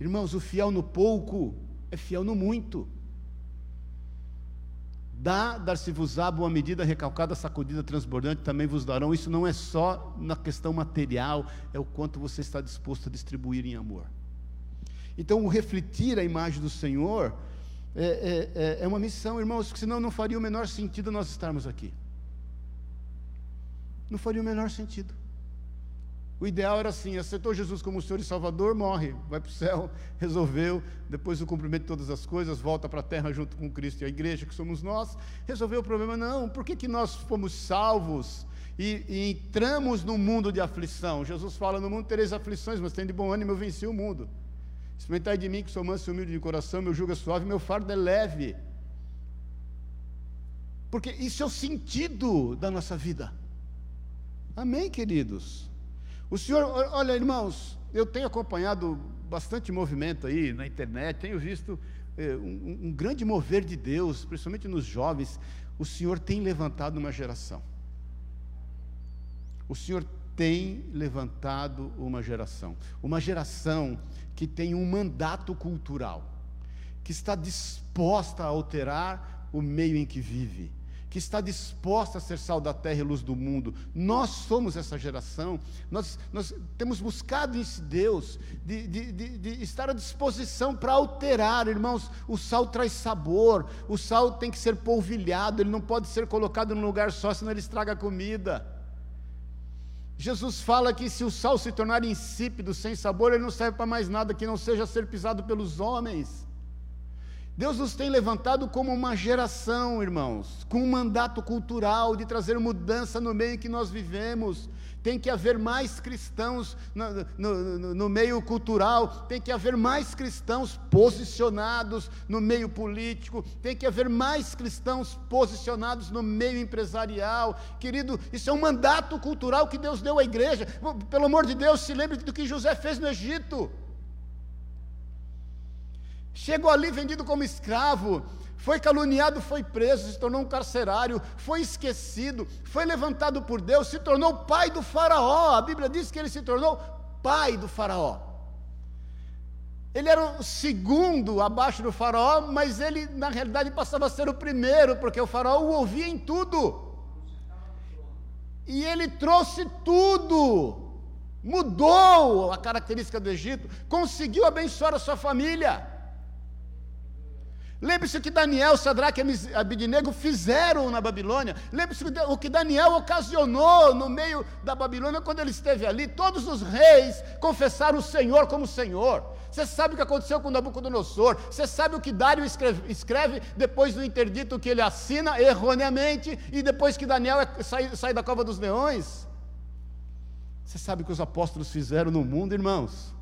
Irmãos, o fiel no pouco é fiel no muito. Dá, dar-se-vos-á boa medida, recalcada, sacudida, transbordante, também vos darão. Isso não é só na questão material, é o quanto você está disposto a distribuir em amor. Então, o refletir a imagem do Senhor é, é, é, é uma missão, irmãos, que senão não faria o menor sentido nós estarmos aqui. Não faria o menor sentido. O ideal era assim: aceitou Jesus como Senhor e Salvador, morre, vai para o céu, resolveu, depois do cumprimento de todas as coisas, volta para a terra junto com Cristo e a igreja, que somos nós, resolveu o problema. Não, por que, que nós fomos salvos e, e entramos no mundo de aflição? Jesus fala: no mundo tereis aflições, mas tem de bom ânimo, eu venci o mundo. Experimentai de mim que sou manso e humilde de coração, meu jugo é suave, meu fardo é leve. Porque isso é o sentido da nossa vida. Amém, queridos? O senhor, olha, irmãos, eu tenho acompanhado bastante movimento aí na internet, tenho visto eh, um, um, grande mover de Deus, principalmente nos jovens. O Senhor tem levantado uma geração. O Senhor tem levantado uma geração. Uma geração que tem um mandato cultural, que está disposta a alterar o meio em que vive que está disposta a ser sal da terra e luz do mundo. Nós somos essa geração, nós, nós temos buscado em Deus de, de, de, de estar à disposição para alterar, irmãos. O sal traz sabor, o sal tem que ser polvilhado, ele não pode ser colocado num lugar só, senão ele estraga a comida. Jesus fala que se o sal se tornar insípido, sem sabor, ele não serve para mais nada que não seja ser pisado pelos homens. Deus nos tem levantado como uma geração, irmãos, com um mandato cultural de trazer mudança no meio em que nós vivemos. Tem que haver mais cristãos no, no, no, meio cultural, tem que haver mais cristãos posicionados no meio político, tem que haver mais cristãos posicionados no meio empresarial. Querido, isso é um mandato cultural que Deus deu à igreja. Pelo amor de Deus, se lembre do que José fez no Egito. Chegou ali vendido como escravo, foi caluniado, foi preso, se tornou um carcerário, foi esquecido, foi levantado por Deus, se tornou pai do Faraó. A Bíblia diz que ele se tornou pai do Faraó. Ele era o segundo abaixo do Faraó, mas ele, na realidade, passava a ser o primeiro, porque o Faraó o ouvia em tudo. E ele trouxe tudo, mudou a característica do Egito, conseguiu abençoar a sua família. Lembre-se que Daniel, Sadraque e Abidinego fizeram na Babilônia. Lembre-se o que Daniel ocasionou no meio da Babilônia quando ele esteve ali. Todos os reis confessaram o Senhor como Senhor. Você sabe o que aconteceu com Nabucodonosor. Você sabe o que Dário escreve, escreve, depois do interdito que ele assina erroneamente e depois que Daniel é, sai, sai da cova dos leões. Você sabe o que os apóstolos fizeram no mundo, irmãos?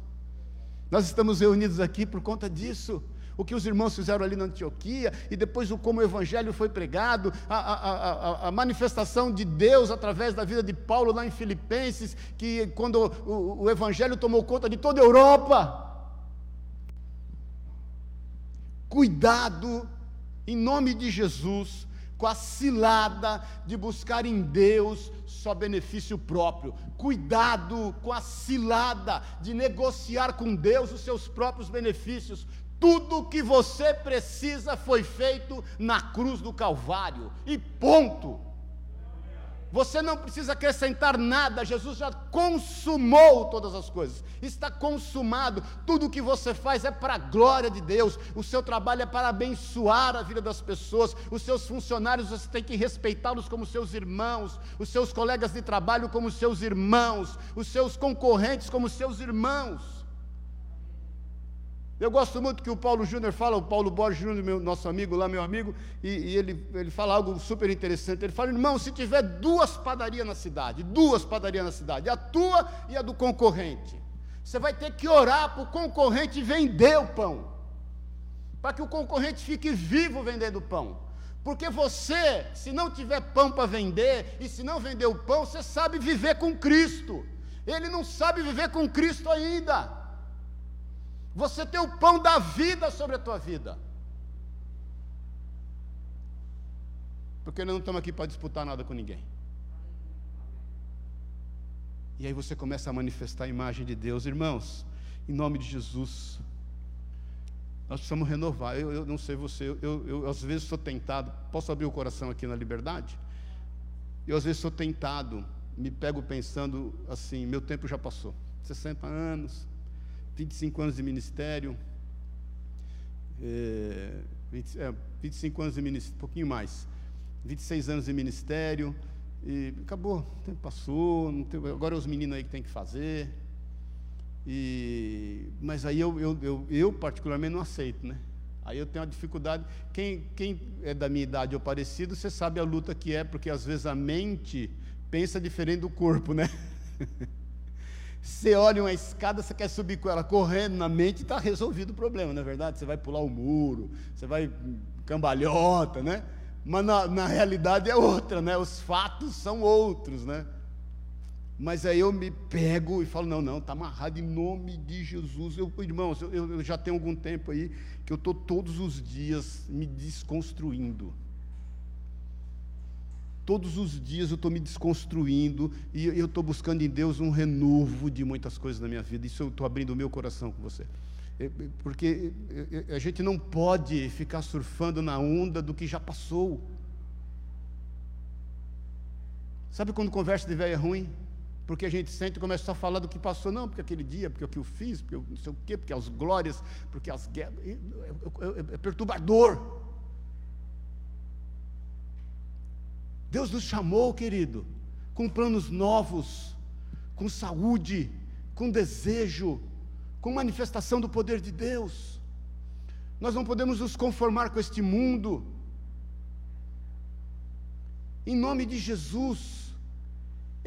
Nós estamos reunidos aqui por conta disso o que os irmãos fizeram ali na Antioquia, e depois o como o evangelho foi pregado, a, a, a, a manifestação de Deus através da vida de Paulo lá em Filipenses, que quando o, o evangelho tomou conta de toda a Europa. Cuidado, em nome de Jesus, com a cilada de buscar em Deus só benefício próprio. Cuidado com a cilada de negociar com Deus os seus próprios benefícios. Tudo que você precisa foi feito na cruz do Calvário, e ponto. Você não precisa acrescentar nada, Jesus já consumou todas as coisas, está consumado. Tudo que você faz é para a glória de Deus, o seu trabalho é para abençoar a vida das pessoas, os seus funcionários você tem que respeitá-los como seus irmãos, os seus colegas de trabalho como seus irmãos, os seus concorrentes como seus irmãos. Eu gosto muito que o Paulo Júnior fala, o Paulo Borges Júnior, meu, nosso amigo lá, meu amigo, e, e, ele, ele fala algo super interessante. Ele fala, irmão, se tiver duas padarias na cidade, duas padarias na cidade, a tua e a do concorrente, você vai ter que orar para o concorrente vender o pão, para que o concorrente fique vivo vendendo pão. Porque você, se não tiver pão para vender, e se não vender o pão, você sabe viver com Cristo. Ele não sabe viver com Cristo ainda. Você tem o pão da vida sobre a tua vida. Porque nós não estamos aqui para disputar nada com ninguém. E aí você começa a manifestar a imagem de Deus, irmãos, em nome de Jesus. Nós precisamos renovar. Eu, eu não sei você, eu, eu, eu às vezes sou tentado. Posso abrir o coração aqui na liberdade? Eu às vezes sou tentado, me pego pensando assim: meu tempo já passou. 60 anos, 25 anos de ministério, é, 20, é, 25 anos de ministério, um pouquinho mais, 26 anos de ministério, e acabou, o tempo passou, tem, agora é os meninos aí que tem que fazer, e, mas aí eu, eu, eu, eu, particularmente não aceito, né? Aí eu tenho uma dificuldade. Quem, quem é da minha idade ou parecido, você sabe a luta que é, porque às vezes a mente pensa diferente do corpo, né? Você olha uma escada, você quer subir com ela correndo na mente, está resolvido o problema, não é verdade? Você vai pular o muro, você vai cambalhota, né? Mas na, na realidade é outra, né? Os fatos são outros, né? Mas aí eu me pego e falo, não, não, está amarrado em nome de Jesus. Eu, irmãos, eu, eu já tenho algum tempo aí que eu estou todos os dias me desconstruindo. Todos os dias eu estou me desconstruindo e eu estou buscando em Deus um renovo de muitas coisas na minha vida. Isso eu estou abrindo o meu coração com você. É, é, porque é, a gente não pode ficar surfando na onda do que já passou. Sabe quando conversa de velho é ruim? Porque a gente sente e começa a falar do que passou, não, porque aquele dia, porque o que eu fiz, porque eu não sei o quê, porque as glórias, porque as guerras. É, é, é perturbador. Deus nos chamou, querido, com planos novos, com saúde, com desejo, com manifestação do poder de Deus. Nós não podemos nos conformar com este mundo. Em nome de Jesus,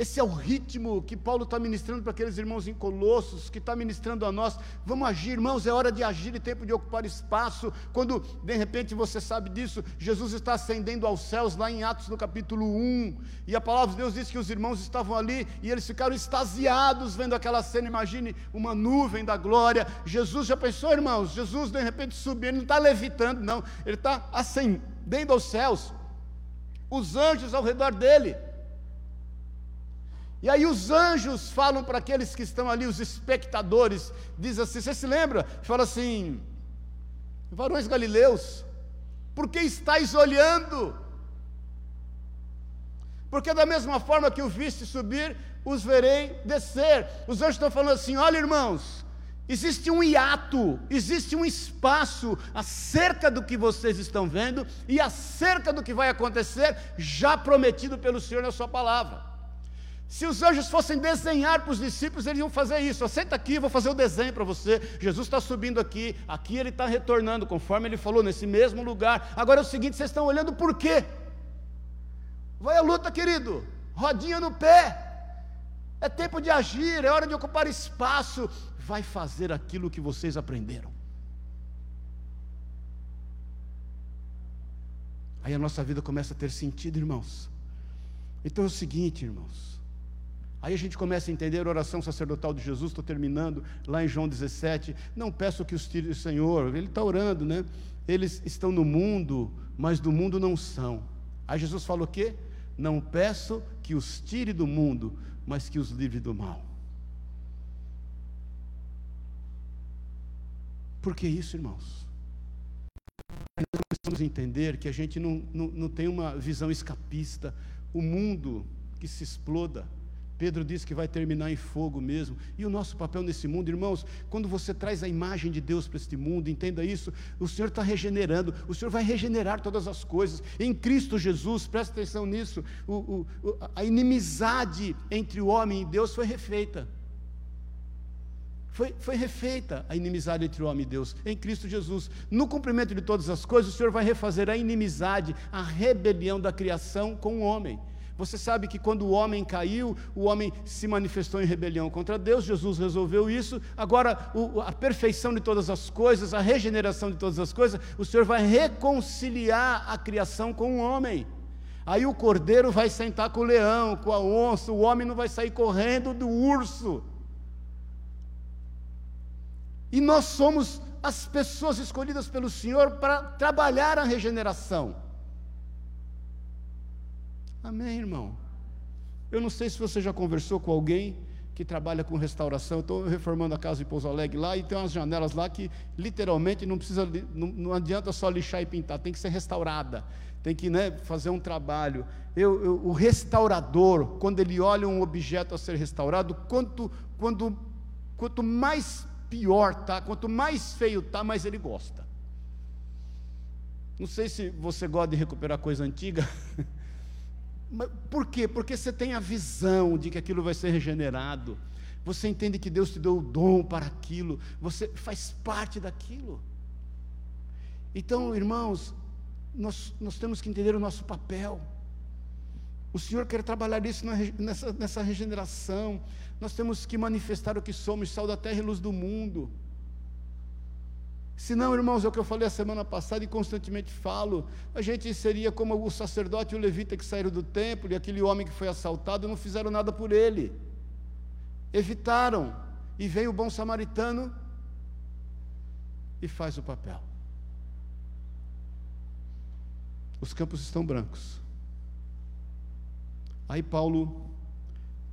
esse é o ritmo que Paulo está ministrando para aqueles irmãos em Colossos, que está ministrando a nós. Vamos agir, irmãos, é hora de agir e tempo de ocupar espaço. Quando de repente você sabe disso, Jesus está ascendendo aos céus, lá em Atos no capítulo 1. E a palavra de Deus diz que os irmãos estavam ali e eles ficaram extasiados vendo aquela cena. Imagine uma nuvem da glória. Jesus já pensou, irmãos? Jesus de repente subiu, ele não está levitando, não, ele está ascendendo aos céus. Os anjos ao redor dele. E aí os anjos falam para aqueles que estão ali, os espectadores, diz assim, você se lembra? Fala assim, varões galileus, por que estáis olhando? Porque da mesma forma que o viste subir, os verei descer. Os anjos estão falando assim, olha irmãos, existe um hiato, existe um espaço acerca do que vocês estão vendo e acerca do que vai acontecer, já prometido pelo Senhor na sua palavra. Se os anjos fossem desenhar para os discípulos, eles iam fazer isso. Senta aqui, vou fazer o desenho para você. Jesus está subindo aqui, aqui ele está retornando, conforme ele falou, nesse mesmo lugar. Agora é o seguinte: vocês estão olhando por quê? Vai a luta, querido, rodinha no pé. É tempo de agir, é hora de ocupar espaço. Vai fazer aquilo que vocês aprenderam. Aí a nossa vida começa a ter sentido, irmãos. Então é o seguinte, irmãos. Aí a gente começa a entender a oração sacerdotal de Jesus, estou terminando, lá em João 17. Não peço que os tire do Senhor, ele está orando, né? Eles estão no mundo, mas do mundo não são. Aí Jesus falou o quê? Não peço que os tire do mundo, mas que os livre do mal. Por que isso, irmãos? Nós precisamos entender que a gente não, não, não tem uma visão escapista. O mundo que se exploda, Pedro diz que vai terminar em fogo mesmo. E o nosso papel nesse mundo, irmãos, quando você traz a imagem de Deus para este mundo, entenda isso, o Senhor está regenerando, o Senhor vai regenerar todas as coisas. Em Cristo Jesus, presta atenção nisso, o, o, a inimizade entre o homem e Deus foi refeita. Foi, foi, refeita a inimizade entre o homem e Deus, em Cristo Jesus. No cumprimento de todas as coisas, o Senhor vai refazer a inimizade, a rebelião da criação com o homem. Você sabe que quando o homem caiu, o homem se manifestou em rebelião contra Deus, Jesus resolveu isso. Agora, o, a perfeição de todas as coisas, a regeneração de todas as coisas, o Senhor vai reconciliar a criação com o homem. Aí o cordeiro vai sentar com o leão, com a onça, o homem não vai sair correndo do urso. E nós somos as pessoas escolhidas pelo Senhor para trabalhar a regeneração. Amém, irmão? Eu não sei se você já conversou com alguém que trabalha com restauração. Estou reformando a casa de Pouso Alegre lá e tem umas janelas lá que literalmente não precisa, não, não adianta só lixar e pintar, tem que ser restaurada, tem que né, fazer um trabalho. Eu, eu, o restaurador, quando ele olha um objeto a ser restaurado, quanto, quando, quanto mais pior tá, quanto mais feio tá, mais ele gosta. Não sei se você gosta de recuperar coisa antiga. Por quê? Porque você tem a visão de que aquilo vai ser regenerado. Você entende que Deus te deu o dom para aquilo. Você faz parte daquilo. Então, irmãos, nós, nós temos que entender o nosso papel. O Senhor quer trabalhar isso nessa, nessa regeneração. Nós temos que manifestar o que somos, sal da terra e luz do mundo. Se não, irmãos, é o que eu falei a semana passada e constantemente falo, a gente seria como o sacerdote e o levita que saíram do templo e aquele homem que foi assaltado não fizeram nada por ele. Evitaram. E vem o bom samaritano e faz o papel. Os campos estão brancos. Aí Paulo,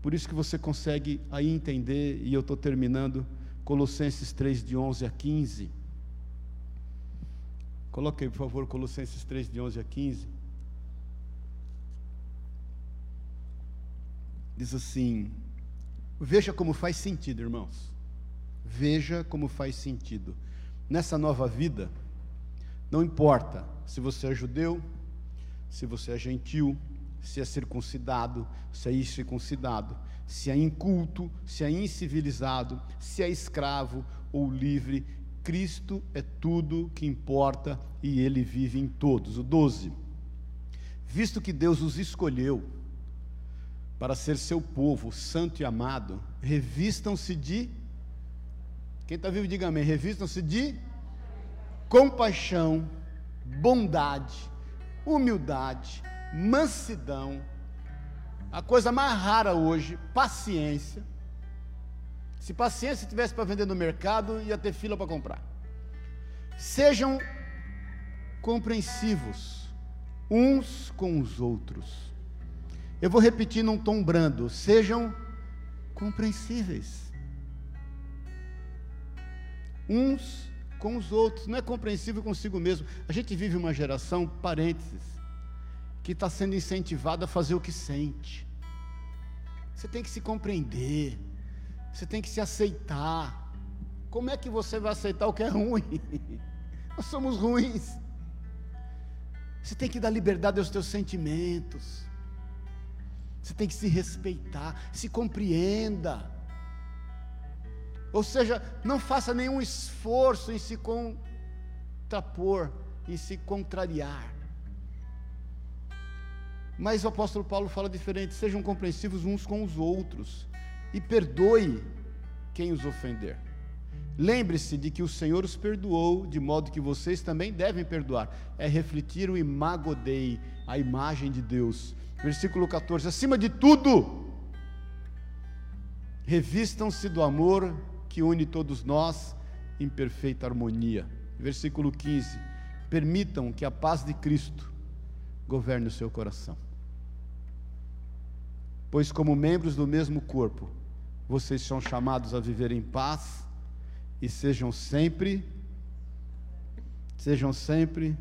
por isso que você consegue aí entender, e eu estou terminando, Colossenses 3, de 11 a 15 Coloque aí, por favor, Colossenses 3, de 11 a 15. Diz assim: Veja como faz sentido, irmãos. Veja como faz sentido. Nessa nova vida, não importa se você é judeu, se você é gentil, se é circuncidado, se é incircuncidado, se é inculto, se é incivilizado, se é escravo ou livre, Cristo é tudo que importa e ele vive em todos. O 12. Visto que Deus os escolheu para ser seu povo santo e amado, revistam-se de. Quem está vivo, diga amém. Revistam-se de compaixão, bondade, humildade, mansidão. A coisa mais rara hoje, paciência. Se paciência tivesse para vender no mercado, ia ter fila para comprar. Sejam compreensivos uns com os outros. Eu vou repetir num tom brando: sejam compreensíveis uns com os outros. Não é compreensível consigo mesmo. A gente vive uma geração, parênteses, que está sendo incentivada a fazer o que sente. Você tem que se compreender. Você tem que se aceitar. Como é que você vai aceitar o que é ruim? Nós somos ruins. Você tem que dar liberdade aos teus sentimentos. Você tem que se respeitar, se compreenda. Ou seja, não faça nenhum esforço em se contrapor, em se contrariar. Mas o apóstolo Paulo fala diferente: sejam compreensivos uns com os outros e perdoe quem os ofender. Lembre-se de que o Senhor os perdoou, de modo que vocês também devem perdoar. É refletir o imago Dei, a imagem de Deus. Versículo 14: Acima de tudo, revistam-se do amor que une todos nós em perfeita harmonia. Versículo 15: Permitam que a paz de Cristo governe o seu coração. Pois, como membros do mesmo corpo, vocês são chamados a viver em paz e sejam sempre, sejam sempre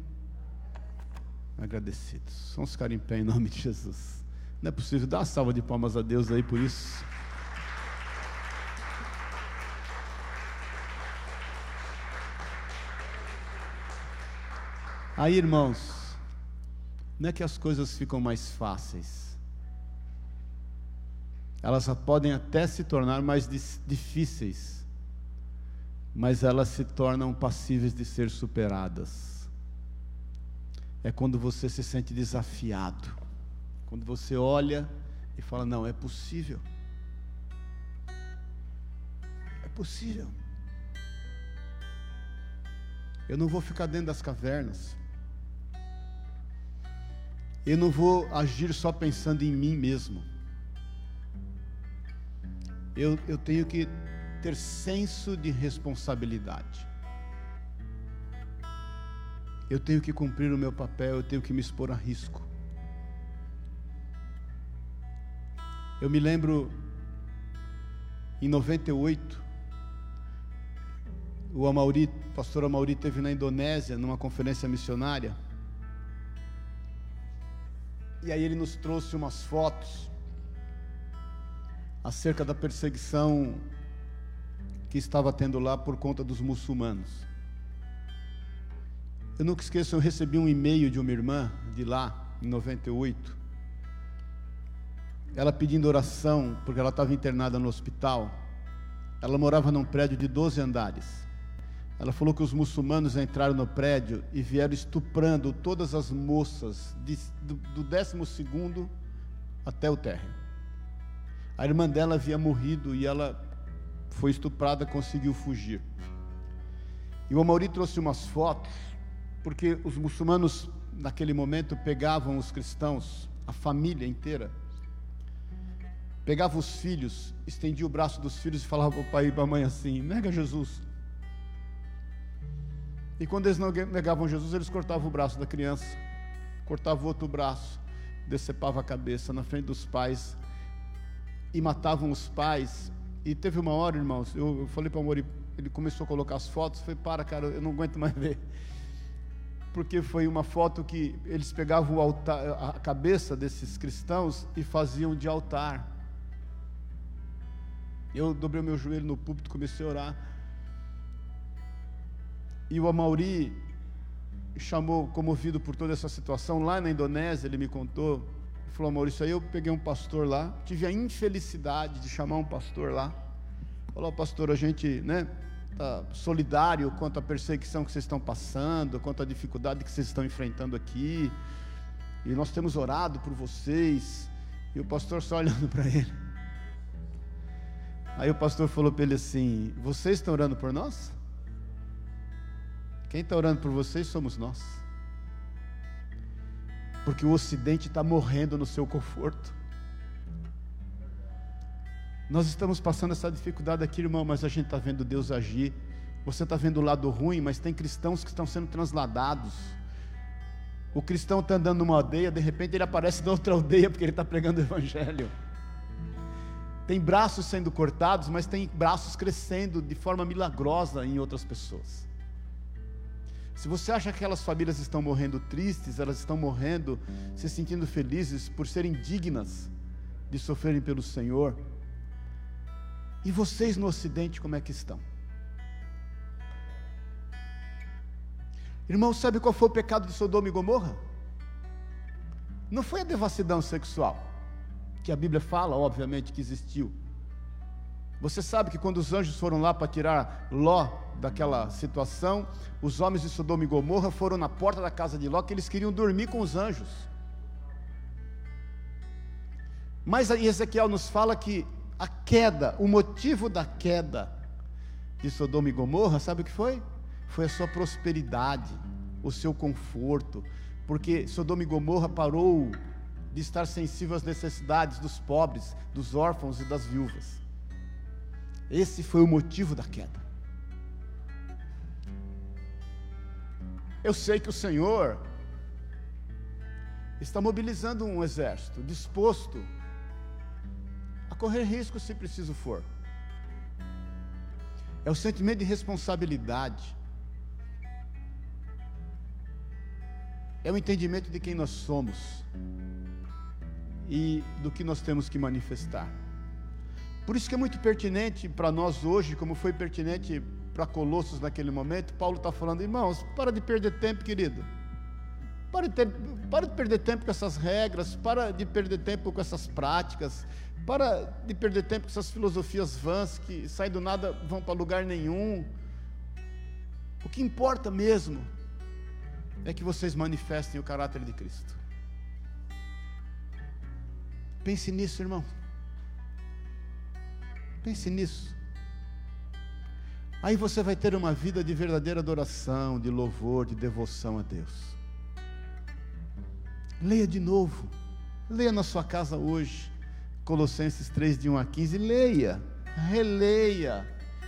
agradecidos. Vamos ficar em pé em nome de Jesus. Não é possível dar salva de palmas a Deus aí por isso. Aí, irmãos, não é que as coisas ficam mais fáceis elas podem até se tornar mais difíceis, mas elas se tornam passíveis de ser superadas. É quando você se sente desafiado, quando você olha e fala: Não, é possível. É possível. Eu não vou ficar dentro das cavernas. Eu não vou agir só pensando em mim mesmo eu, eu tenho que ter senso de responsabilidade. Eu tenho que cumprir o meu papel, eu tenho que me expor a risco. Eu me lembro, em 98, o Amauri, pastor Amauri teve na Indonésia, numa conferência missionária. E aí ele nos trouxe umas fotos acerca da perseguição que estava tendo lá por conta dos muçulmanos. Eu nunca esqueço, eu recebi um e-mail de uma irmã de lá, em 98, ela pedindo oração, porque ela estava internada no hospital. Ela morava num prédio de 12 andares. Ela falou que os muçulmanos entraram no prédio e vieram estuprando todas as moças, de, do, do décimo segundo até o térreo. A irmã dela havia morrido e ela foi estuprada, conseguiu fugir. E o Amauri trouxe umas fotos, porque os muçulmanos, naquele momento, pegavam os cristãos, a família inteira, pegavam os filhos, estendia o braço dos filhos e falava para o pai e para a mãe assim: nega Jesus. E quando eles não negavam Jesus, eles cortavam o braço da criança, cortavam o outro braço, decepavam a cabeça na frente dos pais, e matavam os pais. E teve uma hora, irmãos, eu, falei para o Amor, ele começou a colocar as fotos, falei, para, cara, eu não aguento mais ver. Porque foi uma foto que eles pegavam altar, a cabeça desses cristãos e faziam de altar. Eu dobrei meu joelho no púlpito, comecei a orar. E o Amauri chamou, comovido por toda essa situação, lá na Indonésia, ele me contou, falou, Maurício, aí eu peguei um pastor lá, tive a infelicidade de chamar um pastor lá. Falou, pastor, a gente, né, tá solidário quanto à perseguição que vocês estão passando, quanto à dificuldade que vocês estão enfrentando aqui. E nós temos orado por vocês. E o pastor só olhando para ele. Aí o pastor falou para ele assim: Vocês estão orando por nós? Quem está orando por vocês somos nós. Porque o Ocidente está morrendo no seu conforto. Nós estamos passando essa dificuldade aqui, irmão, mas a gente está vendo Deus agir. Você está vendo o lado ruim, mas tem cristãos que estão sendo transladados. O cristão está andando numa aldeia, de repente ele aparece na outra aldeia porque ele está pregando o Evangelho. Tem braços sendo cortados, mas tem braços crescendo de forma milagrosa em outras pessoas. Se você acha que aquelas famílias estão morrendo tristes, elas estão morrendo se sentindo felizes por serem dignas de sofrerem pelo Senhor, e vocês no Ocidente, como é que estão? Irmão, sabe qual foi o pecado de Sodoma e Gomorra? Não foi a devassidão sexual, que a Bíblia fala, obviamente, que existiu. Você sabe que quando os anjos foram lá para tirar Ló daquela situação, os homens de Sodoma e Gomorra foram na porta da casa de Ló, que eles queriam dormir com os anjos. Mas Ezequiel nos fala que a queda, o motivo da queda de Sodoma e Gomorra, sabe o que foi? Foi a sua prosperidade, o seu conforto, porque Sodoma e Gomorra parou de estar sensível às necessidades dos pobres, dos órfãos e das viúvas. Esse foi o motivo da queda. Eu sei que o Senhor está mobilizando um exército disposto correr risco se preciso for. É o sentimento de responsabilidade. É o entendimento de quem nós somos e do que nós temos que manifestar. Por isso que é muito pertinente para nós hoje, como foi pertinente para Colossos naquele momento, Paulo está falando, irmãos, para de perder tempo, querido. Para de, ter, para de perder tempo com essas regras, para de perder tempo com essas práticas, para de perder tempo com essas filosofias vãs que saem do nada, vão para lugar nenhum. O que importa mesmo é que vocês manifestem o caráter de Cristo. Pense nisso, irmão. Pense nisso. Aí você vai ter uma vida de verdadeira adoração, de louvor, de devoção a Deus. Leia de novo. Leia na sua casa hoje. Colossenses 3, de 1 a 15. Leia. Releia.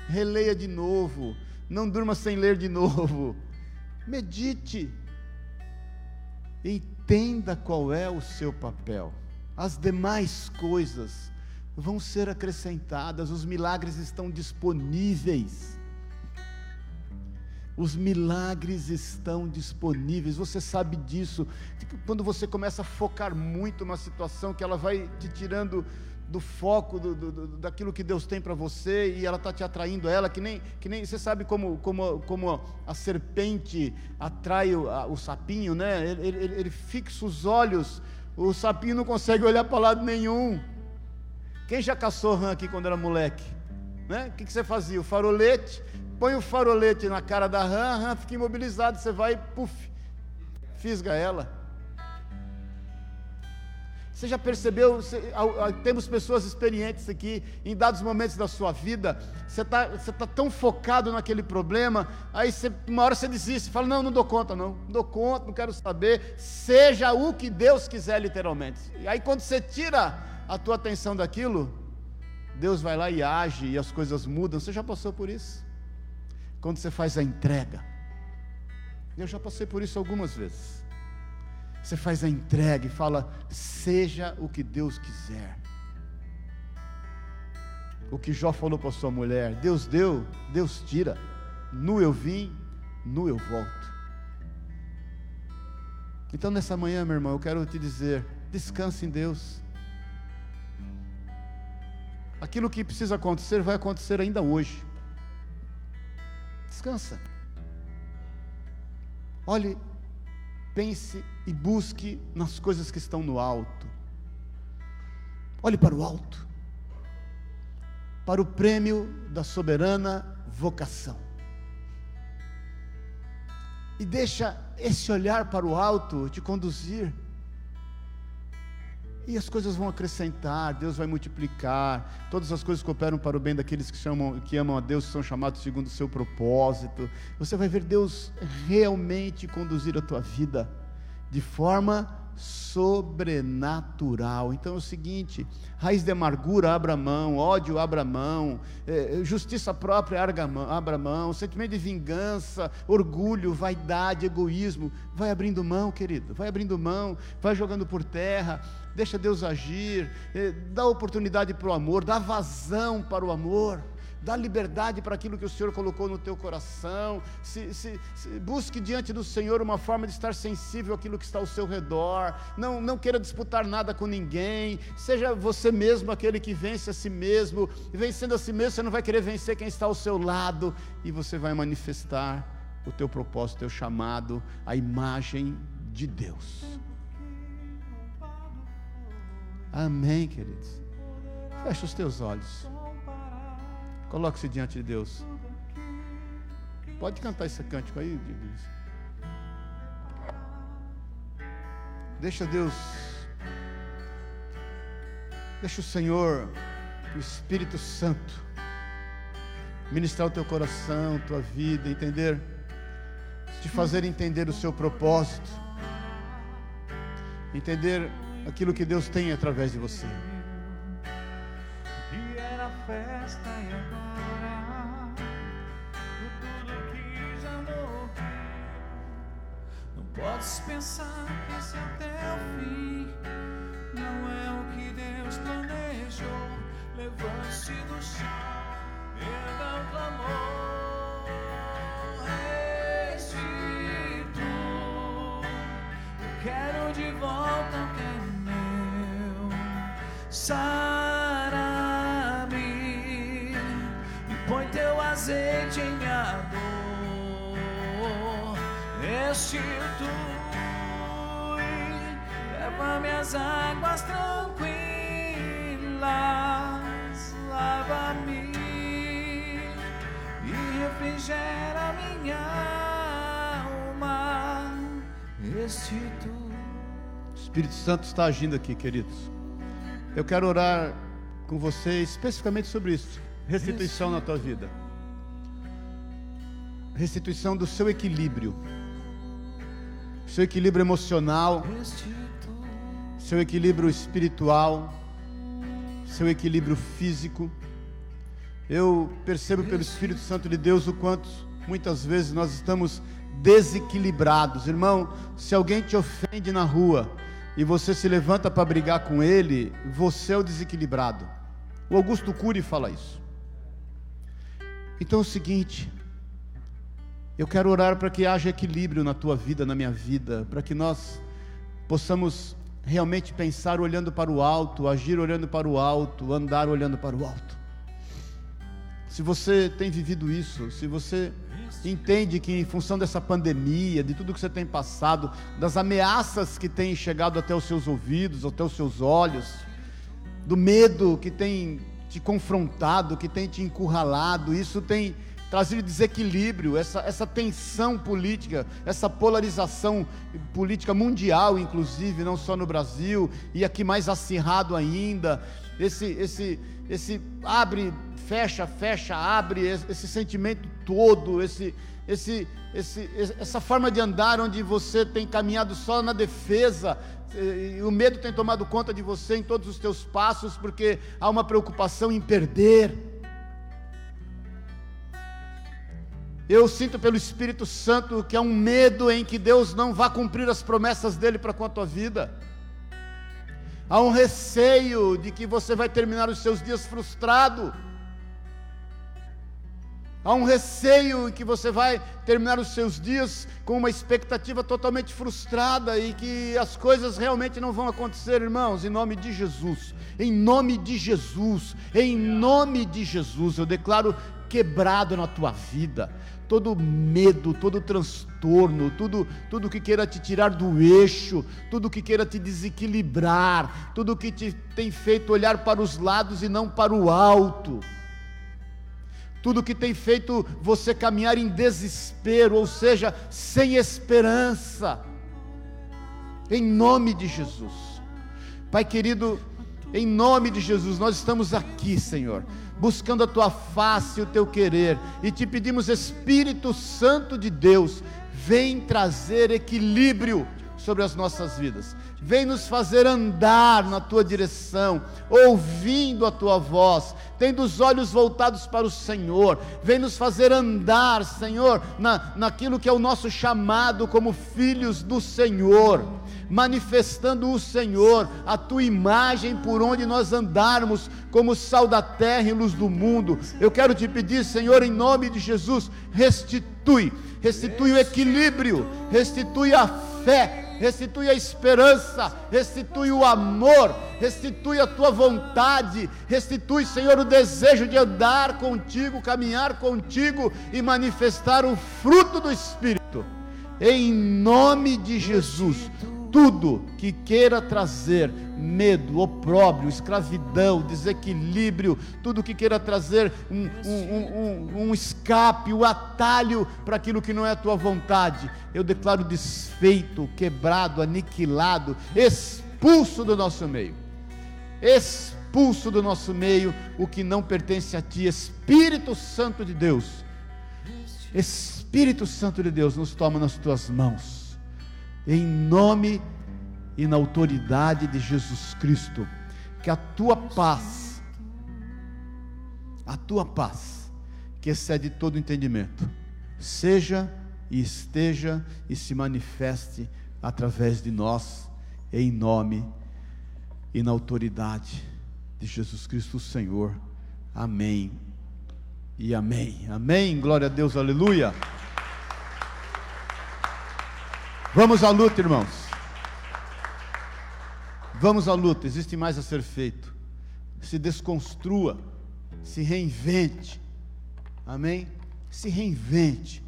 Releia de novo. Não durma sem ler de novo. Medite. Entenda qual é o seu papel. As demais coisas vão ser acrescentadas, os milagres estão disponíveis. Os milagres estão disponíveis, você sabe disso. Quando você começa a focar muito numa situação que ela vai te tirando do foco do, do, daquilo que Deus tem para você e ela está te atraindo a ela, que nem, que nem você sabe como, como, como a serpente atrai o, a, o sapinho, né? Ele, ele, ele, fixa os olhos, o sapinho não consegue olhar para lado nenhum. Quem já caçou rã aqui quando era moleque? Né? O que, você fazia? O farolete, põe o farolete na cara da rã, a rã fica imobilizada, você vai e puf, fisga ela. Você já percebeu? Você, temos pessoas experientes aqui, em dados momentos da sua vida, você está tá tão focado naquele problema, aí você, uma hora você desiste, fala: Não, não dou conta, não, não dou conta, não quero saber, seja o que Deus quiser, literalmente. E aí, quando você tira a tua atenção daquilo, Deus vai lá e age e as coisas mudam. Você já passou por isso? quando você faz a entrega. Eu já passei por isso algumas vezes. Você faz a entrega e fala: seja o que Deus quiser. O que Jó falou para sua mulher: Deus deu, Deus tira. Nu eu vim, nu eu volto. Então nessa manhã, meu irmão, eu quero te dizer: descanse em Deus. Aquilo que precisa acontecer vai acontecer ainda hoje. Descansa. Olhe, pense e busque nas coisas que estão no alto. Olhe para o alto. Para o prêmio da soberana vocação. E deixa esse olhar para o alto te conduzir. E as coisas vão acrescentar, Deus vai multiplicar, todas as coisas cooperam para o bem daqueles que, chamam, que amam a Deus, que são chamados segundo o seu propósito. Você vai ver Deus realmente conduzir a tua vida de forma sobrenatural. Então é o seguinte: raiz de amargura, abra mão, ódio, abra mão, é, justiça própria, abra mão, sentimento de vingança, orgulho, vaidade, egoísmo, vai abrindo mão, querido, vai abrindo mão, vai jogando por terra, deixa Deus agir, é, dá oportunidade para o amor, dá vazão para o amor dá liberdade para aquilo que o Senhor colocou no teu coração, se, se, se, busque diante do Senhor uma forma de estar sensível àquilo que está ao seu redor, não, não queira disputar nada com ninguém, seja você mesmo aquele que vence a si mesmo, e vencendo a si mesmo você não vai querer vencer quem está ao seu lado, e você vai manifestar o teu propósito, o teu chamado, a imagem de Deus. Amém, queridos. Fecha os teus olhos. Coloque-se diante de Deus. Pode cantar esse cântico aí, Deus. Deixa Deus. Deixa o Senhor, o Espírito Santo, ministrar o teu coração, tua vida, entender, te fazer entender o seu propósito, entender aquilo que Deus tem através de você. E era festa e agora Podes pensar que esse é até o fim não é o que Deus planejou. Levante-se do chão, erga o clamor. Eu quero de volta o que é meu. Sara-me e põe teu azeite em Restituo leva-me águas tranquilas, lava-me e refrigera minha alma, restitui. O Espírito Santo está agindo aqui, queridos. Eu quero orar com você especificamente sobre isso. Restituição na tua vida. Restituição do seu equilíbrio. Seu equilíbrio emocional seu equilíbrio espiritual, seu equilíbrio físico. Eu percebo pelo Espírito Santo de Deus o quanto muitas vezes nós estamos desequilibrados. Irmão, se alguém te ofende na rua e você se levanta para brigar com ele, você é o desequilibrado. O Augusto Cury fala isso. Então é o seguinte, eu quero orar para que haja equilíbrio na tua vida, na minha vida, para que nós possamos realmente pensar olhando para o alto, agir olhando para o alto, andar olhando para o alto. Se você tem vivido isso, se você entende que em função dessa pandemia, de tudo que você tem passado, das ameaças que têm chegado até os seus ouvidos, até os seus olhos, do medo que tem te confrontado, que tem te encurralado, isso tem trazido desequilíbrio, essa, essa tensão política, essa polarização política mundial, inclusive, não só no Brasil, e aqui mais acirrado ainda, esse, esse, esse abre, fecha, fecha, abre, esse sentimento todo, esse, esse, esse, essa forma de andar onde você tem caminhado só na defesa, e o medo tem tomado conta de você em todos os teus passos, porque há uma preocupação em perder. Eu sinto pelo Espírito Santo que há um medo em que Deus não vá cumprir as promessas dele para com a tua vida. Há um receio de que você vai terminar os seus dias frustrado. Há um receio em que você vai terminar os seus dias com uma expectativa totalmente frustrada e que as coisas realmente não vão acontecer, irmãos, em nome de Jesus. Em nome de Jesus, em nome de Jesus, eu declaro quebrado na tua vida todo medo, todo transtorno, tudo, tudo que queira te tirar do eixo, tudo que queira te desequilibrar, tudo que te tem feito olhar para os lados e não para o alto. tudo que tem feito você caminhar em desespero, ou seja, sem esperança. Em nome de Jesus. Pai querido, em nome de Jesus, nós estamos aqui, Senhor, buscando a tua face e o teu querer, e te pedimos, Espírito Santo de Deus, vem trazer equilíbrio sobre as nossas vidas. Vem nos fazer andar na tua direção, ouvindo a tua voz, tendo os olhos voltados para o Senhor. Vem nos fazer andar, Senhor, na, naquilo que é o nosso chamado como filhos do Senhor manifestando o Senhor, a tua imagem por onde nós andarmos, como sal da terra e luz do mundo. Eu quero te pedir, Senhor, em nome de Jesus, restitui, restitui o equilíbrio, restitui a fé, restitui a esperança, restitui o amor, restitui a tua vontade, restitui, Senhor, o desejo de andar contigo, caminhar contigo e manifestar o fruto do Espírito. Em nome de Jesus, tudo que queira trazer medo, opróbrio, escravidão, desequilíbrio, tudo que queira trazer um, um, um, um escape, o um atalho para aquilo que não é a tua vontade, eu declaro desfeito, quebrado, aniquilado, expulso do nosso meio. Expulso do nosso meio o que não pertence a ti, Espírito Santo de Deus. Espírito Santo de Deus, nos toma nas tuas mãos em nome e na autoridade de Jesus Cristo, que a tua paz, a tua paz, que excede todo entendimento, seja e esteja e se manifeste através de nós, em nome e na autoridade de Jesus Cristo, o Senhor. Amém. E amém. Amém. Glória a Deus. Aleluia. Vamos à luta, irmãos. Vamos à luta, existe mais a ser feito. Se desconstrua, se reinvente. Amém? Se reinvente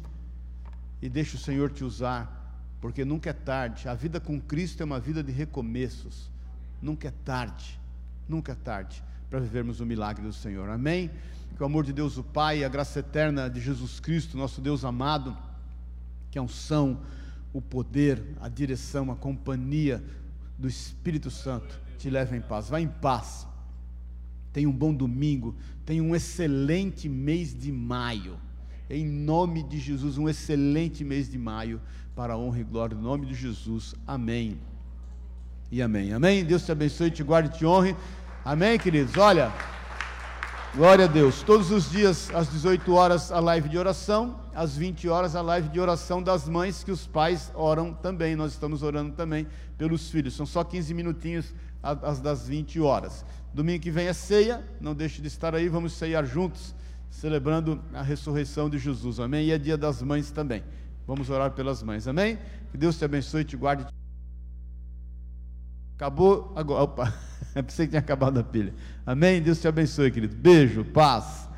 e deixe o Senhor te usar, porque nunca é tarde. A vida com Cristo é uma vida de recomeços. Nunca é tarde. Nunca é tarde para vivermos o milagre do Senhor. Amém? Que o amor de Deus, o Pai, a graça eterna de Jesus Cristo, nosso Deus amado, que é um são o poder, a direção, a companhia do Espírito Santo te leva em paz. Vá em paz. Tenha um bom domingo. Tenha um excelente mês de maio. Em nome de Jesus, um excelente mês de maio para a honra e glória do nome de Jesus. Amém. E amém. Amém. Deus te abençoe, te guarde e te honre. Amém, queridos. Olha, glória a Deus. Todos os dias às 18 horas a live de oração às 20 horas, a live de oração das mães, que os pais oram também. Nós estamos orando também pelos filhos. São só 15 minutinhos as das 20 horas. Domingo que vem é ceia, não deixe de estar aí, vamos ceiar juntos, celebrando a ressurreição de Jesus. Amém? E é dia das mães também. Vamos orar pelas mães. Amém? Que Deus te abençoe, te guarde. Acabou agora. Opa, pensei que tinha acabado a pilha. Amém? Deus te abençoe, querido. Beijo, paz.